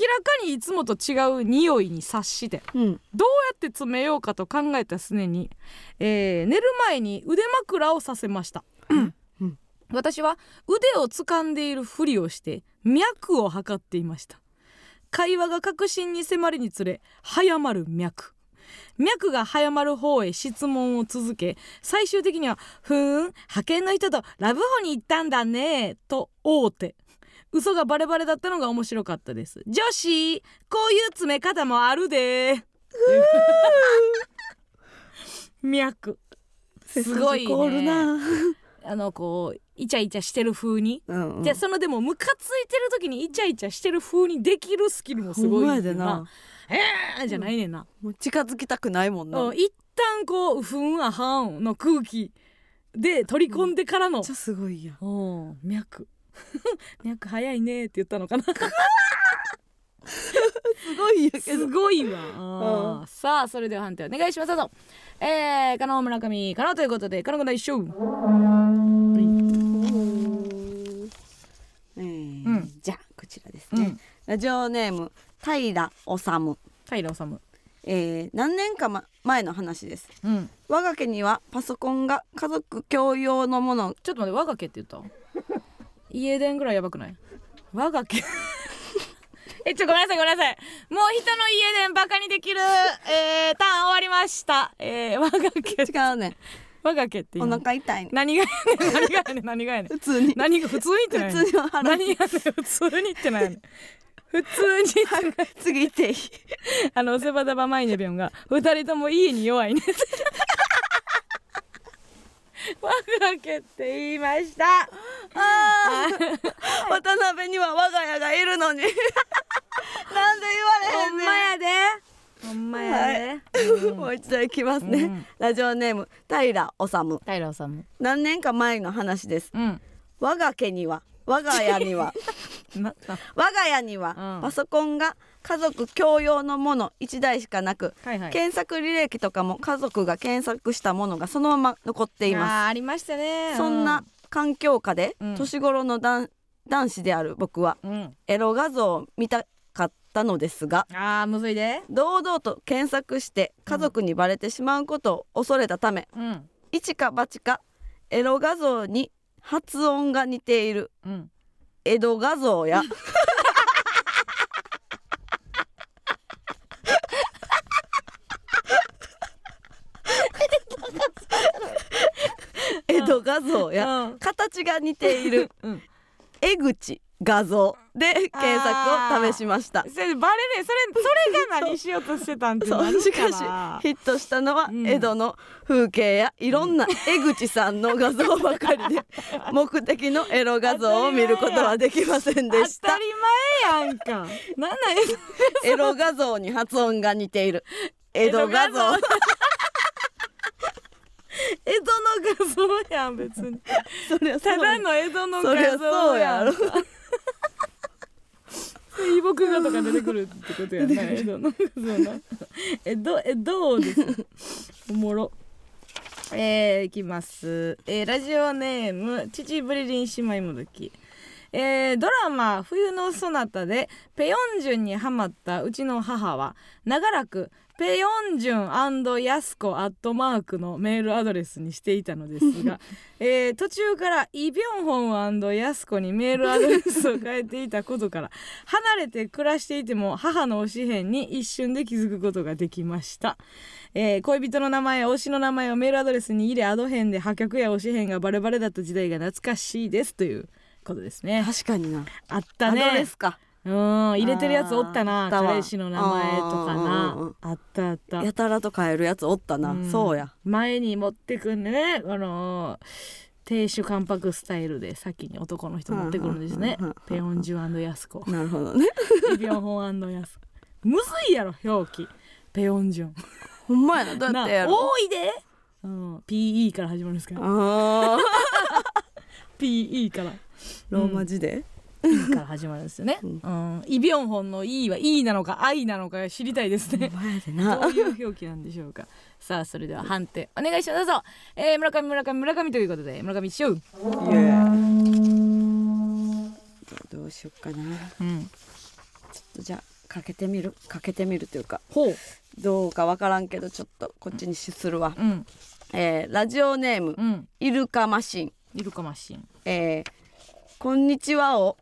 にいつもと違う匂いに察してうん。どうやって詰めようかと考えたすねに、えー寝る前に腕枕をさせました、うん。私は腕を掴んでいるふりをして脈を測っていました。会話が確信に迫るにつれ早まる脈脈が早まる方へ質問を続け最終的には「ふーん派遣の人とラブホに行ったんだね」と大手嘘がバレバレだったのが面白かったです。女子こういう詰め方もあるで。脈。すごいね。な。あのこうイチャイチャしてる風に、うんうん。じゃあそのでもムカついてる時にイチャイチャしてる風にできるスキルもすごいほんえーじゃないねんな、もう近づきたくないもんな。めっうん一旦こうふんあはんの空気で取り込んでからの、ちゃすごいやん。脈。脈早いねって言ったのかな。すごいんやけすどごいわ。あー。さあそれでは判定お願いします。どうぞ。えー、加納村上加納ということで加納君の一勝えーうん。じゃあこちらですね。うん、ラジオネーム平治。平治。えー何年か、ま、前の話です。うん。我が家にはパソコンが家族共用のもの。ちょっと待って我が家って言った？家電ぐらいやばくない？我が家？えちょごめんなさいごめんなさい。もう人の家電バカにできる、えー、ターン終わりました。えー、我が家。違うね。我が家っておの？腹痛いね。何が何がやねん何がやねん。普通に。何が普通にってない普通に普通にってないねん普通に 次行っていい？あのセバダバマイネビョンが二人とも家に弱いね。我が家って言いました。あー。渡辺には我が家がいるのに。なんで言われへんねん。ほんまやで。ほんまやで、もう一度いきますね、うん。ラジオネーム平治。平さんも。何年か前の話です。うん。我が家には我が家には 我が家にはうん。パソコンが家族共用のもの1台しかなく、はいはい。検索履歴とかも家族が検索したものがそのまま残っていまあーありましたね。すそんな環境下で、うん。年頃の男男子である僕はうん、うん、エロ画像を見たかったのですがあーむずいで。堂々と検索して家族にバレてしまうことを恐れたため、うん。一か八かエロ画像に発音が似ている。うん江戸画像や。江戸画像。や。うん。形が似ている。うん。江口画像。で検索を試しました。それバレねそれそれが何しようとしてたんってなるしかしヒットしたのはうん。江戸の風景やいろんな江口さんの画像ばかりで 目的のエロ画像を見ることはできませんでした。当たり前やんか。なんなんエロ画像に発音が似ている。江戸画像。江戸 の画像。やん別に。そりただの江戸の画像やろイボクがとか出てくるってことやないけどなんかそうなえどえどうです？おもろ。えー、いきます、えー、ラジオネーム父ブリリン姉妹もどき。えー、ドラマ「冬のそなた」でペヨンジュンにハマったうちの母は長らくペヨンジュンヤスコアットマークのメールアドレスにしていたのですが、えー途中からイ・ビョンホンヤスコにメールアドレスを変えていたことから離れて暮らしていても母の推し変に一瞬で気づくことができました、えー恋人の名前推しの名前をメールアドレスに入れアド変で破局や推し変がバレバレだった時代が懐かしいですということですね。確かにな。あったね。アドレスかうん入れてるやつおったな彼氏の名前とかな。あったあった。やたらと変えるやつおったな、ん。そうや。前に持ってくんでねあの亭主関白スタイルで先に男の人持ってくるんですね。ペヨンジュヤスコ。なるほどね。イビョンホンヤスコ。むずいやろ表記。ペヨンジュン。ほんまやな。どうやってやなる多いで、うん、PE から始まるんですからあー。PE から。ローマ字で、E から始まるんですよね、うん。イ・ビョンホンの E は E なのか I なのか知りたいですね。どういう表記なんでしょうか。さあそれでは判定お願いします。どうぞ、えー、村上村上村上ということで村上しようどうしよっかな。うん。ちょっとじゃあかけてみる。かけてみるというかほう。どうかわからんけどちょっとこっちにしするわ、うん。えーラジオネーム、うん。イルカマシン。イルカマシン。えーこんにちはを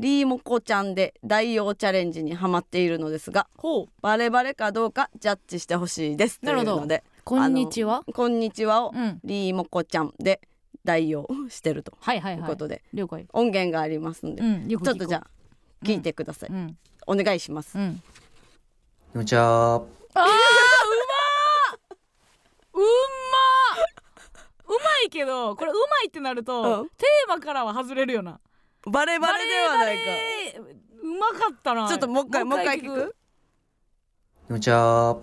リーモコちゃんで代用チャレンジにハマっているのですがほう。バレバレかどうかジャッジしてほしいですなるほど。というのでこんにちは？こんにちはをうん。リーモコちゃんで代用してるとはいはいはい。いうことで、了解。音源がありますので、うんよくちょっとじゃああ聞いてください、うん。お願いします、うん。こんにちは。あーうまー！うまうまいけどこれうまいってなると、うん。テーマからは外れるよなバレバレではないか。うまかったな。ちょっともう一回もう一回聞聞くこんにちは。うま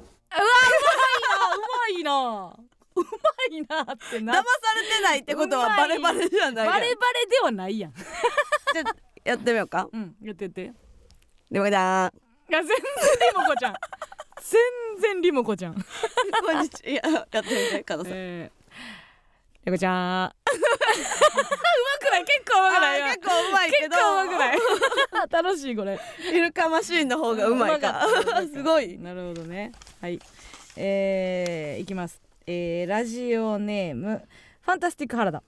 いな。うまいなってな。騙されてないってことはうまいバレバレじゃないバレバレではないやん。じゃあやってみようか。うんやってやって。いリモコちゃんや全然リモコちゃん。全然リモコちゃん。こんにちは。やってみて加藤さん。えー、リモコちゃんうまくない？結構うまくない？結構うまいけ結ど。構うまくない？楽しいこれ。イルカマシーンの方がうまいか。すごい。なるほどね。はい。えー、いきます。えー、ラジオネームファンタスティック原田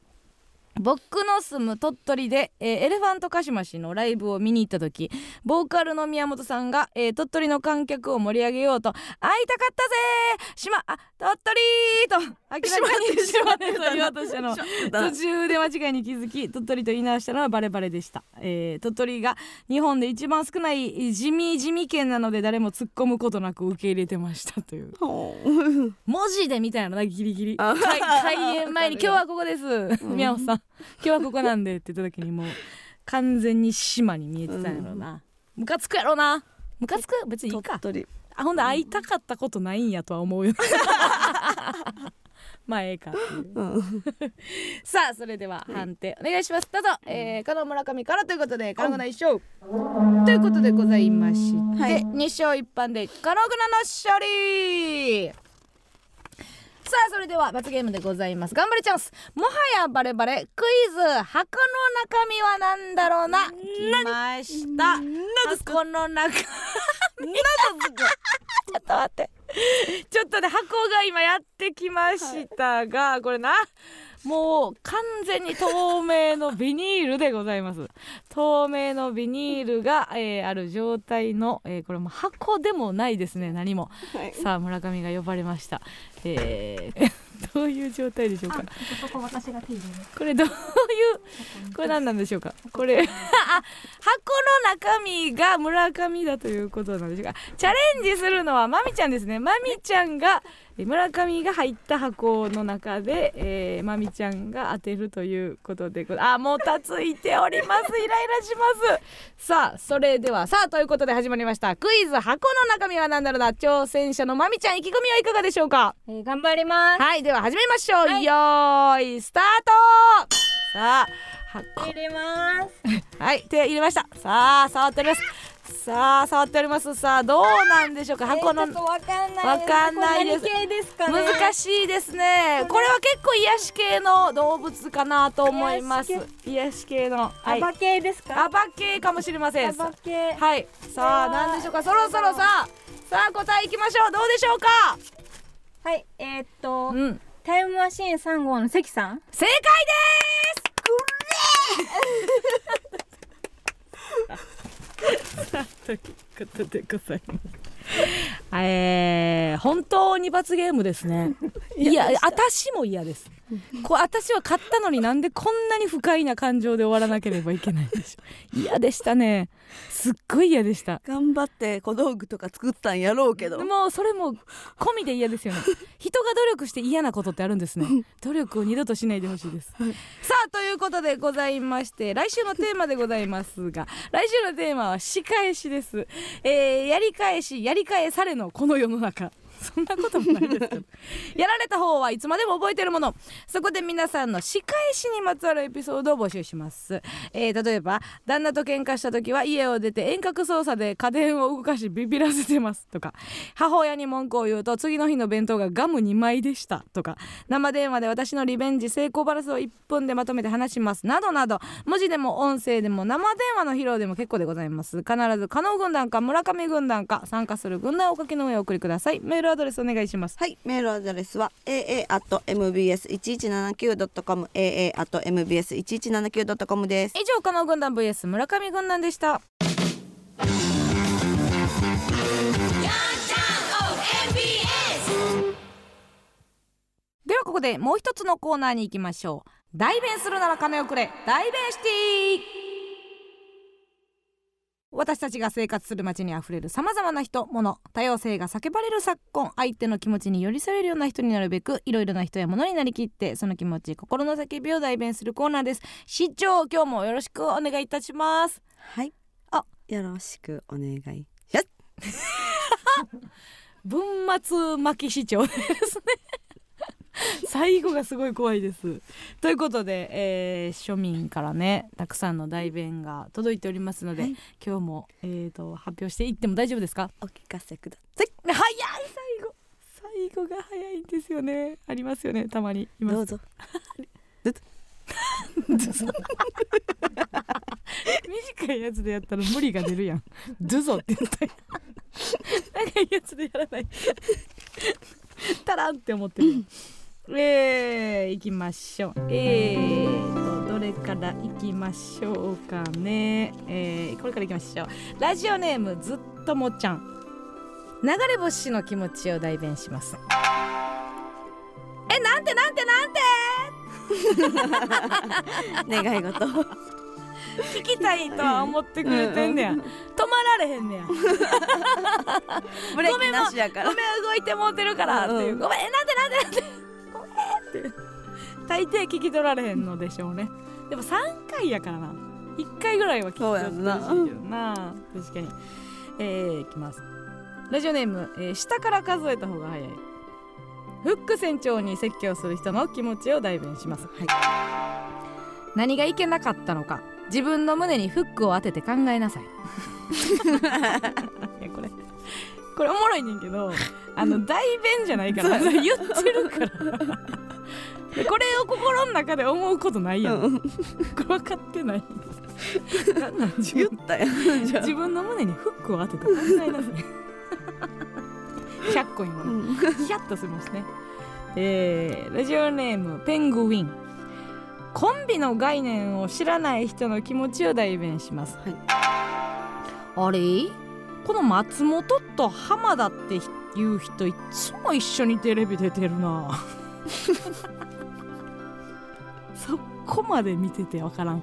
僕の住む鳥取で、えーエレファントカシマシのライブを見に行った時ボーカルの宮本さんが、えー鳥取の観客を盛り上げようと「会いたかったぜ島あ鳥取!」と明らかに 島根と言おうとした。の途中で間違いに気づき鳥取と言い直したのはバレバレでした、えー鳥取が日本で一番少ない地味地味県なので誰も突っ込むことなく受け入れてましたという。文字でみたいななギリギリ。開演前に「今日はここです。宮本さん今日はここなんで」って言った時にもう完全に島に見えてたんやろな。ムカつくやろな。ムカつく？別にいいか。鳥取。あほんで会いたかったことないんやとは思うよ。まあええかっていう。うん。さあそれでは判定お願いします。どうぞ、えー、加納村上からということで加納一勝ということでございまして、はい。2勝1敗で加納倉の勝利さあそれでは罰ゲームでございます。頑張りチャンスもはやバレバレ。クイズ箱の中身は何だろうな？来ました。箱の中。身 ちょっと待って ちょっとね箱が今やってきましたが、これなもう完全に透明のビニールでございます。透明のビニールが、えーある状態の、えーこれもう箱でもないですね何も。はい。さあ村上が呼ばれました、えーどういう状態でしょうか？そこ私が手入れる。これどういうこれ何なんでしょうか？これ あ箱の中身が村上だということなんでしょうか？チャレンジするのはまみちゃんですね。まみちゃんがえ村上が入った箱の中で、えー、まみちゃんが当てるということであもたついております。イライラします。さあそれではさあということで始まりました。クイズ箱の中身は何だろうな挑戦者のまみちゃん意気込みはいかがでしょうか？えー頑張ります。はいでは始めましょう、はい。よーいスタート。さあ箱。入れます。はい手入れました。さあ触っておりますさあ触っております。さあどうなんでしょうか？箱のわかんないわかんないです。ね？難しいですね。これは結構癒し系の動物かなと思います。癒し系の。はい。アバ系ですか？アバ系かもしれません。アバ系。はい。さあ何でしょうか？そろそろさあさあ答えいきましょう。どうでしょうか？はい。えーっとうん。タイムマシーン3号の関さん。正解ですさあということでございます。えー、本当に罰ゲームですね。いや私も嫌ですこ私は勝ったのになんでこんなに不快な感情で終わらなければいけないんでしょう。嫌でしたね。すっごい嫌でした。頑張って小道具とか作ったんやろうけど。もうそれも込みで嫌ですよね。人が努力して嫌なことってあるんですね。努力を二度としないでほしいです、さあということでございまして来週のテーマでございますが来週のテーマは仕返しです、えーやり返しやり返されのこの世の中 そんなこともないですけど。やられた方はいつまでも覚えてるもの。そこで皆さんの仕返しにまつわるエピソードを募集します、えー例えば旦那と喧嘩した時は家を出て遠隔操作で家電を動かしビビらせてますとか。母親に文句を言うと次の日の弁当がガム2枚でしたとか。生電話で私のリベンジ成功バランスを1分でまとめて話します。などなど。文字でも音声でも生電話の披露でも結構でございます。必ず加納軍団か村上軍団か参加する軍団をお書きの上お送りください。メールアドレスお願いします。はいメールアドレスは aa.mbs1179.com aa.mbs1179.com です。以上加納軍団 vs 村上軍団でした。ではここでもう一つのコーナーに行きましょう。代弁するなら金をくれ。代弁シティ私たちが生活する街にあふれるさまざまな人物多様性が叫ばれる昨今相手の気持ちに寄り添えるような人になるべくいろいろな人や物になりきってその気持ち心の叫びを代弁するコーナーです。市長今日もよろしくお願いいたします。はい。あよろしくお願い 文末巻き市長ですね 最後がすごい怖いです。ということで、えー庶民からねたくさんの代弁が届いておりますので、はい。今日も、えー、と発表していっても大丈夫ですか？お聞かせください。早い最後。最後が早いんですよね。ありますよねたまに。います どうぞ。短いやつでやったら無理が出るやん「ドゥゾ」って言ったら 長いやつでやらない。たらんって思ってるえー、行きましょう。えーとどれから行きましょうかね。えー、これから行きましょう。ラジオネームずっともちゃん。流れ星の気持ちを代弁します。えなんてなんてなんて。願い事。聞きたいとは思ってくれてんねや。止まられへんねや。ブレーキなしやから。ごめん動いてもうてるからっていう、うんごめんなんでなんでなんって。大抵聞き取られへんのでしょうね。でも3回やからな。1回ぐらいは聞き取ってほしいけどな。確かに。えー、いきます。ラジオネーム、えー下から数えた方が早い。フック船長に説教する人の気持ちを代弁します、何がいけなかったのか。自分の胸にフックを当てて考えなさい。いやこれこれおもろいねんけどあの代弁じゃないから言ってるかられを心の中で思うことないやん、うん。これ分かってない。言ったやんじゃあ。自分の胸にフックを当てて考えなさい。100個今ねヒヤッとしますね。えーラジオネームペングウィン。コンビの概念を知らない人の気持ちを代弁します、あれ？この松本と浜田っていう人いつも一緒にテレビ出てるな。そこまで見ててわからん。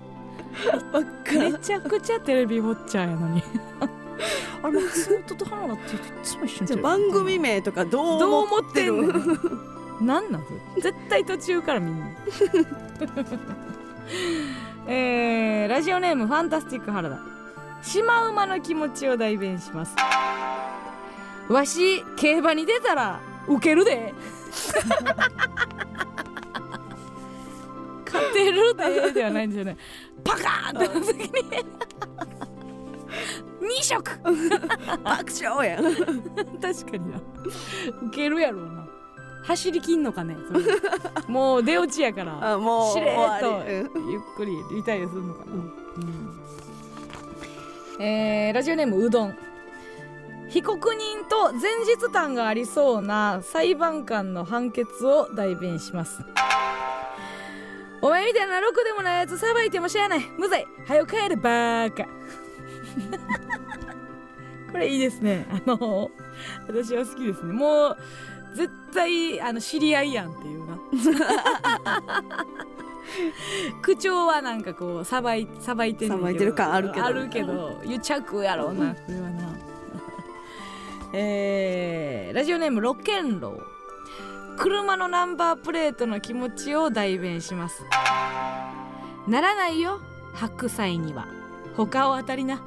めちゃくちゃテレビウォッチャーやのに。あれ松本と浜田っていつも一緒にじゃあ番組名とかどうどう思っててんのなんなんそれ？絶対途中から見んの えー、ラジオネームファンタスティック原田。シマウマの気持ちを代弁します。わし競馬に出たらウケるで勝てるでではないんですよね。パカーンって時に。2食爆笑や。ん確かにな。ウケるやろうな。走りきんのかねもう出落ちやから。あもうしれーっとゆっくりリタイアするのかな、うん。えーラジオネームうどん。被告人と前日談がありそうな裁判官の判決を代弁しますお前みたいなろくでもないやつさばいても知らない。無罪。早く帰れバーカ。これいいですね。あの私は好きですね。もう絶対あの知り合いやんっていうな。口調はなんかこうさばいさばいてんねんさばいてる感あるけど。あるけど。癒着やろうなこれはなえーラジオネームロケンロー車のナンバープレートの気持ちを代弁します。ならないよ白菜には。他を当たりな。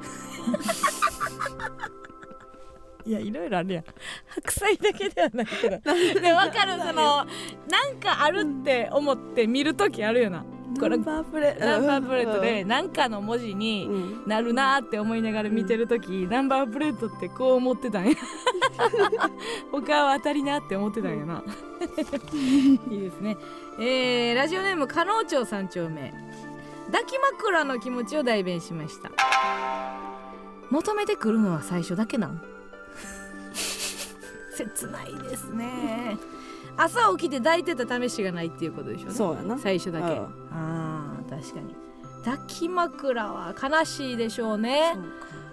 いやいろいろあるやん。白菜だけではないけど。で分かるそのなんかあるって思って見る時あるよなこれナンバープレナンバープレートで何かの文字にうん。なるなーって思いながら見てる時、ナンバープレートってこう思ってたんや。他は当たりなって思ってたんやな。いいですね。えー、ラジオネーム加納町三丁目抱き枕の気持ちを代弁しました。求めてくるのは最初だけなん。切ないですね朝起きて抱いてた試しがないっていうことでしょうね。そうやな。最初だけ。うん。あー確かに。抱き枕は悲しいでしょうね。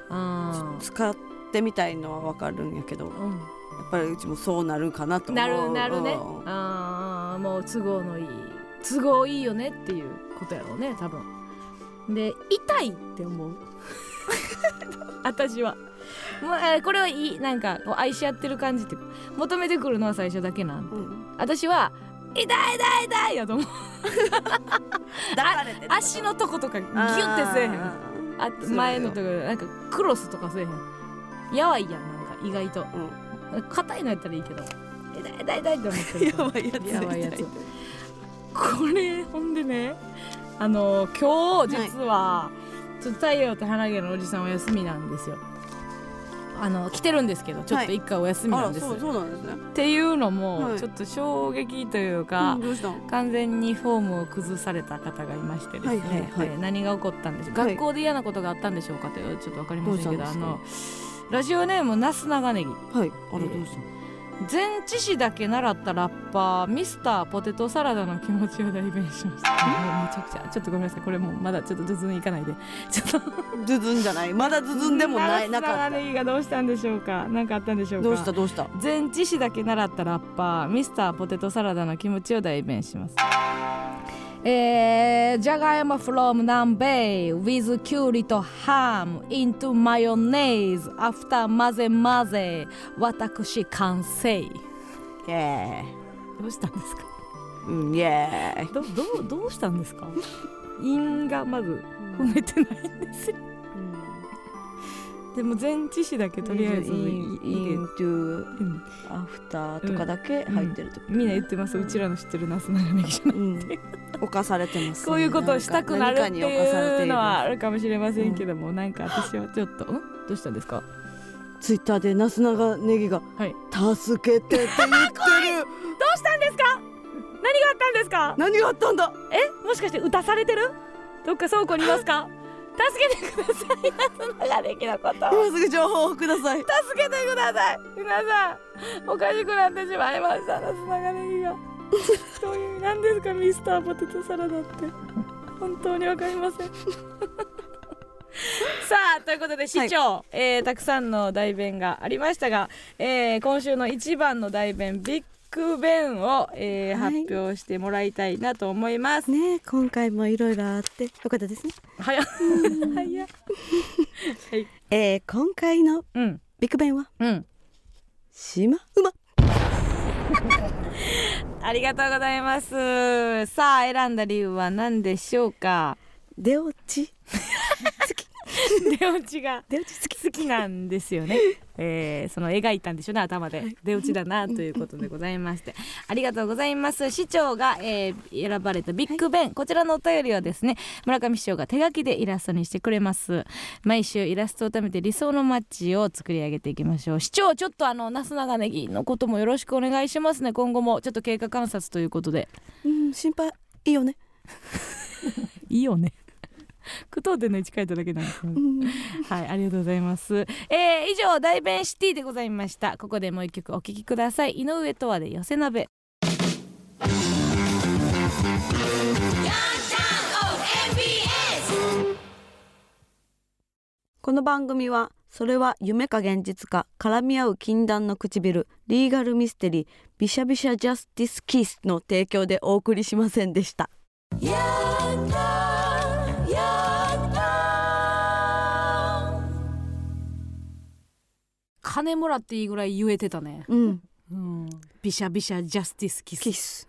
そううん。使ってみたいのはわかるんやけどやっうんぱりうちもそうなるかなと思なうるなるね。うん。あーもう都合のいい。都合いいよねっていうことやろうね多分。で痛いって思う。私はもうえーこれはいいなんかこう愛し合ってる感じって求めてくるのは最初だけなんうん。私は痛い痛い痛いやと思う。足のとことかギュッてせえへん。あ前のとこなんかクロスとかせえへん。やばいやんなんか意外と。ー硬いのやったらいいけど痛い痛い痛いって思ってうんる。やばいやつ。やばいやつ。これほんでねあの今日実は、ちょっと太陽と花毛のおじさんお休みなんですよあの来てるんですけどちょっと一回お休みあなんです、らそうそうなんですね。っていうのも、はい。ちょっと衝撃というか、完全にフォームを崩された方がいましてですね、はい何が起こったんでしょう、はい。学校で嫌なことがあったんでしょうかというちょっと分かりませんけどあのラジオネームなす長ネギはい。あらどうしたの前置詞だけ習ったラッパーミスターポテトサラダの気持ちを代弁しました。めちゃくちゃ。ちょっとごめんなさい。これもうまだちょっとズズンいかないでちょっとズズンじゃない。まだズズンでもない。なか長っネギがどうしたんでしょうか。何かあったんでしょうか。たどうしたどうした？前置詞だけ習ったラッパーミスターポテトサラダの気持ちを代弁しますえー、じゃがいも from 南米 with きゅうりとハム into マヨネーズ after 混ぜ混ぜ私完成。イエどうしたんですか？ーイエーイどどうどうしたんですか？韻がまず踏めてないんですよでも前置詞だけとりあえずいいイントゥうんアフターとかだけ入ってるとみんな言ってますうちらの知ってるナス長ネギじゃないうん犯されてますねこういうことをしたくなるっていうのはあるかもしれませんけども、なんか私はちょっとんどうしたんですかツイッターでなす長ネギがはい助けてって言ってるどうしたんですか何があったんですか何があったんだえもしかして歌されてるどっか倉庫にいますか助けてください。ナス長ネギのこと今すぐ情報をください。助けてください。皆さんおかしくなってしまいました。ナス長ネギが。どういう意味なんですかミスターポテトサラダって。本当にわかりません。さあということで市長、えーたくさんの代弁がありましたが、えー今週の一番の代弁ビッグベンを、えーはい。発表してもらいたいなと思います。ね今回もいろいろあってよかったですね。早っ。早っ。えー、今回のうん。ビッグベンは？うん。シマウマ。ありがとうございます。さあ選んだ理由は何でしょうか？出落ち出落ちが出落ち好き。好きなんですよね、えー、その描いたんでしょうね頭で。出落ちだなということでございまして。ありがとうございます。市長が、えー選ばれたビッグベン、こちらのお便りはですね村上市長が手書きでイラストにしてくれます。毎週イラストを貯めて理想のマッチを作り上げていきましょう。市長ちょっとあのなす長ネギのこともよろしくお願いしますね。今後もちょっと経過観察ということで。うん心配。いいよね。いいよね句読点の位置変えただけなんですけどはい、ありがとうございます。えー、以上、大弁シティでございました。ここでもう一曲お聴きください。井上とわで寄せ鍋。この番組はそれは夢か現実か絡み合う禁断の唇リーガルミステリービシャビシャジャスティスキスの提供でお送りしませんでした金もらっていいぐらい言えてたね。うん。うん、ビシャビシャジャスティスキス。キス。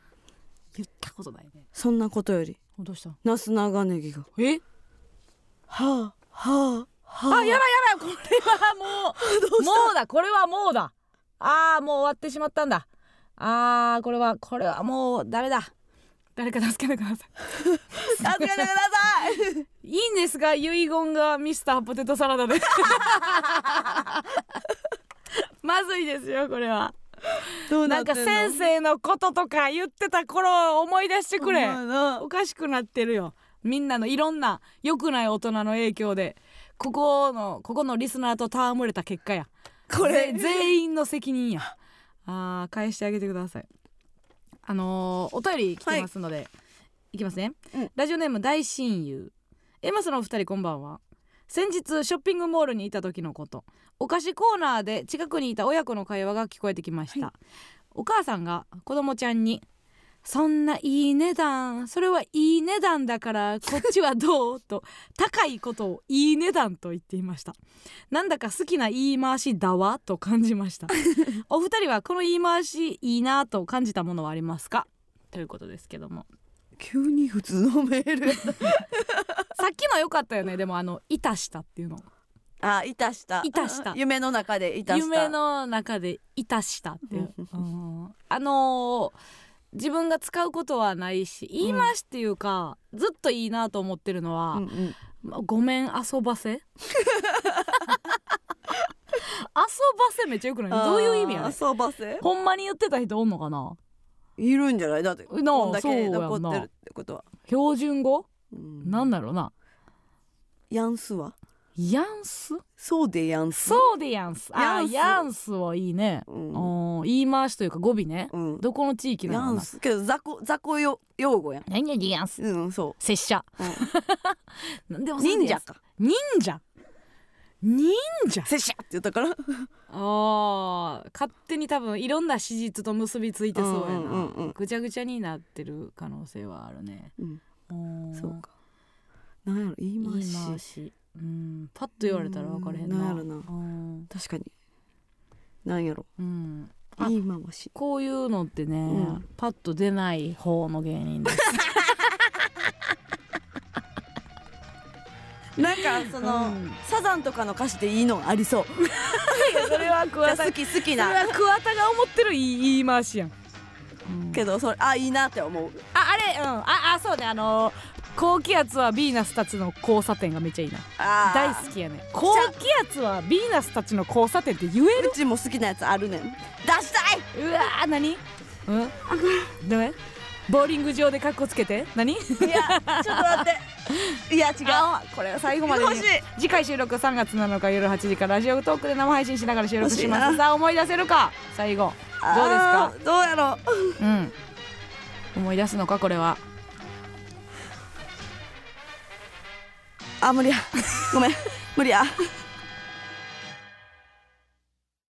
言ったことないね。そんなことより。どうした？ナス長ネギが。え？はあはあはあ、やばいやばい。これはもう、もうだ。これはもうだ。あーもう終わってしまったんだ。あーこれは、これはもうダメだ。誰か助けてください。助けてください。いいんですか？遺言がミスターポテトサラダで まずいですよこれは。どうなんか先生のこととか言ってた頃を思い出してくれ。おかしくなってるよ。みんなのいろんな良くない大人の影響で。ここのここのリスナーと戯れた結果や。これ？ぜ全員の責任や。あー返してあげてください。あのーお便り来てますので、い、きますね、うん。ラジオネーム大親友。エマスのお二人こんばんは。先日ショッピングモールにいた時のことお菓子コーナーで近くにいた親子の会話が聞こえてきました、お母さんが子供ちゃんにそんないい値段それはいい値段だから こっちはどう？と高いことをいい値段と言っていましたなんだか好きな言い回しだわ？と感じました お二人はこの言い回しいいなと感じたものはありますか？ということですけども。急に普通のメール。さっきの良かったよね。でもあの「いたした」っていうの。たあいたした。いたした。夢の中でいたした。夢の中で「いたした」っていう、うん。あのー自分が使うことはないし言い回しっていうか、ずっといいなと思ってるのはうんうん。まあごめん遊ばせ？遊ばせめっちゃよくない？どういう意味や遊ばせ？ほんまに言ってた人おんのかな？いるんじゃない？だってこんだけ残ってるってことは、標準語、うん。なんだろうな。ヤンスはヤンス？そうでヤンスそうでヤンスあヤンス。ーヤンスはいいね、うん。言い回しというか語尾ね、うん。どこの地域なヤンのかなス。けど雑魚雑魚よ用語やん。何々ヤンス。うんそ拙者、う、なんでもうん、忍者か。忍者？忍者？拙者って言ったから。あー勝手に多分いろんな史実と結びついてそうやな、うんうんうんうん。ぐちゃぐちゃになってる可能性はあるね。うん。そうか。なんやろ言い回しうんパッと言われたら分かれへんな。うんなんやろな。うん。確かに。なんやろ。うん。あ言い回し。こういうのってね、うん。パッと出ない方の芸人です。なんかその、うん。サザンとかの歌詞でいいのありそう。それは桑田 好き好きな。は桑田が思ってる言い言い回しやん、うん。けどそれあいいなって思う。ああれうん。ああそうね。あの高気圧はヴィーナスたちの交差点がめっちゃいいな。あー。大好きやね高気圧はヴィーナスたちの交差点って言える？うちも好きなやつあるねん。出したい！うわー何？うん？ダメ？ボーリング場でカッコつけて？何？いやちょっと待って。いや違う。あこれ最後まで欲しい。次回収録3月7日夜8時からラジオトークで生配信しながら収録しま欲しいすさあ思い出せるか？最後。どうですか？どうやろう。うん。思い出すのかこれはあ無理やごめん無理や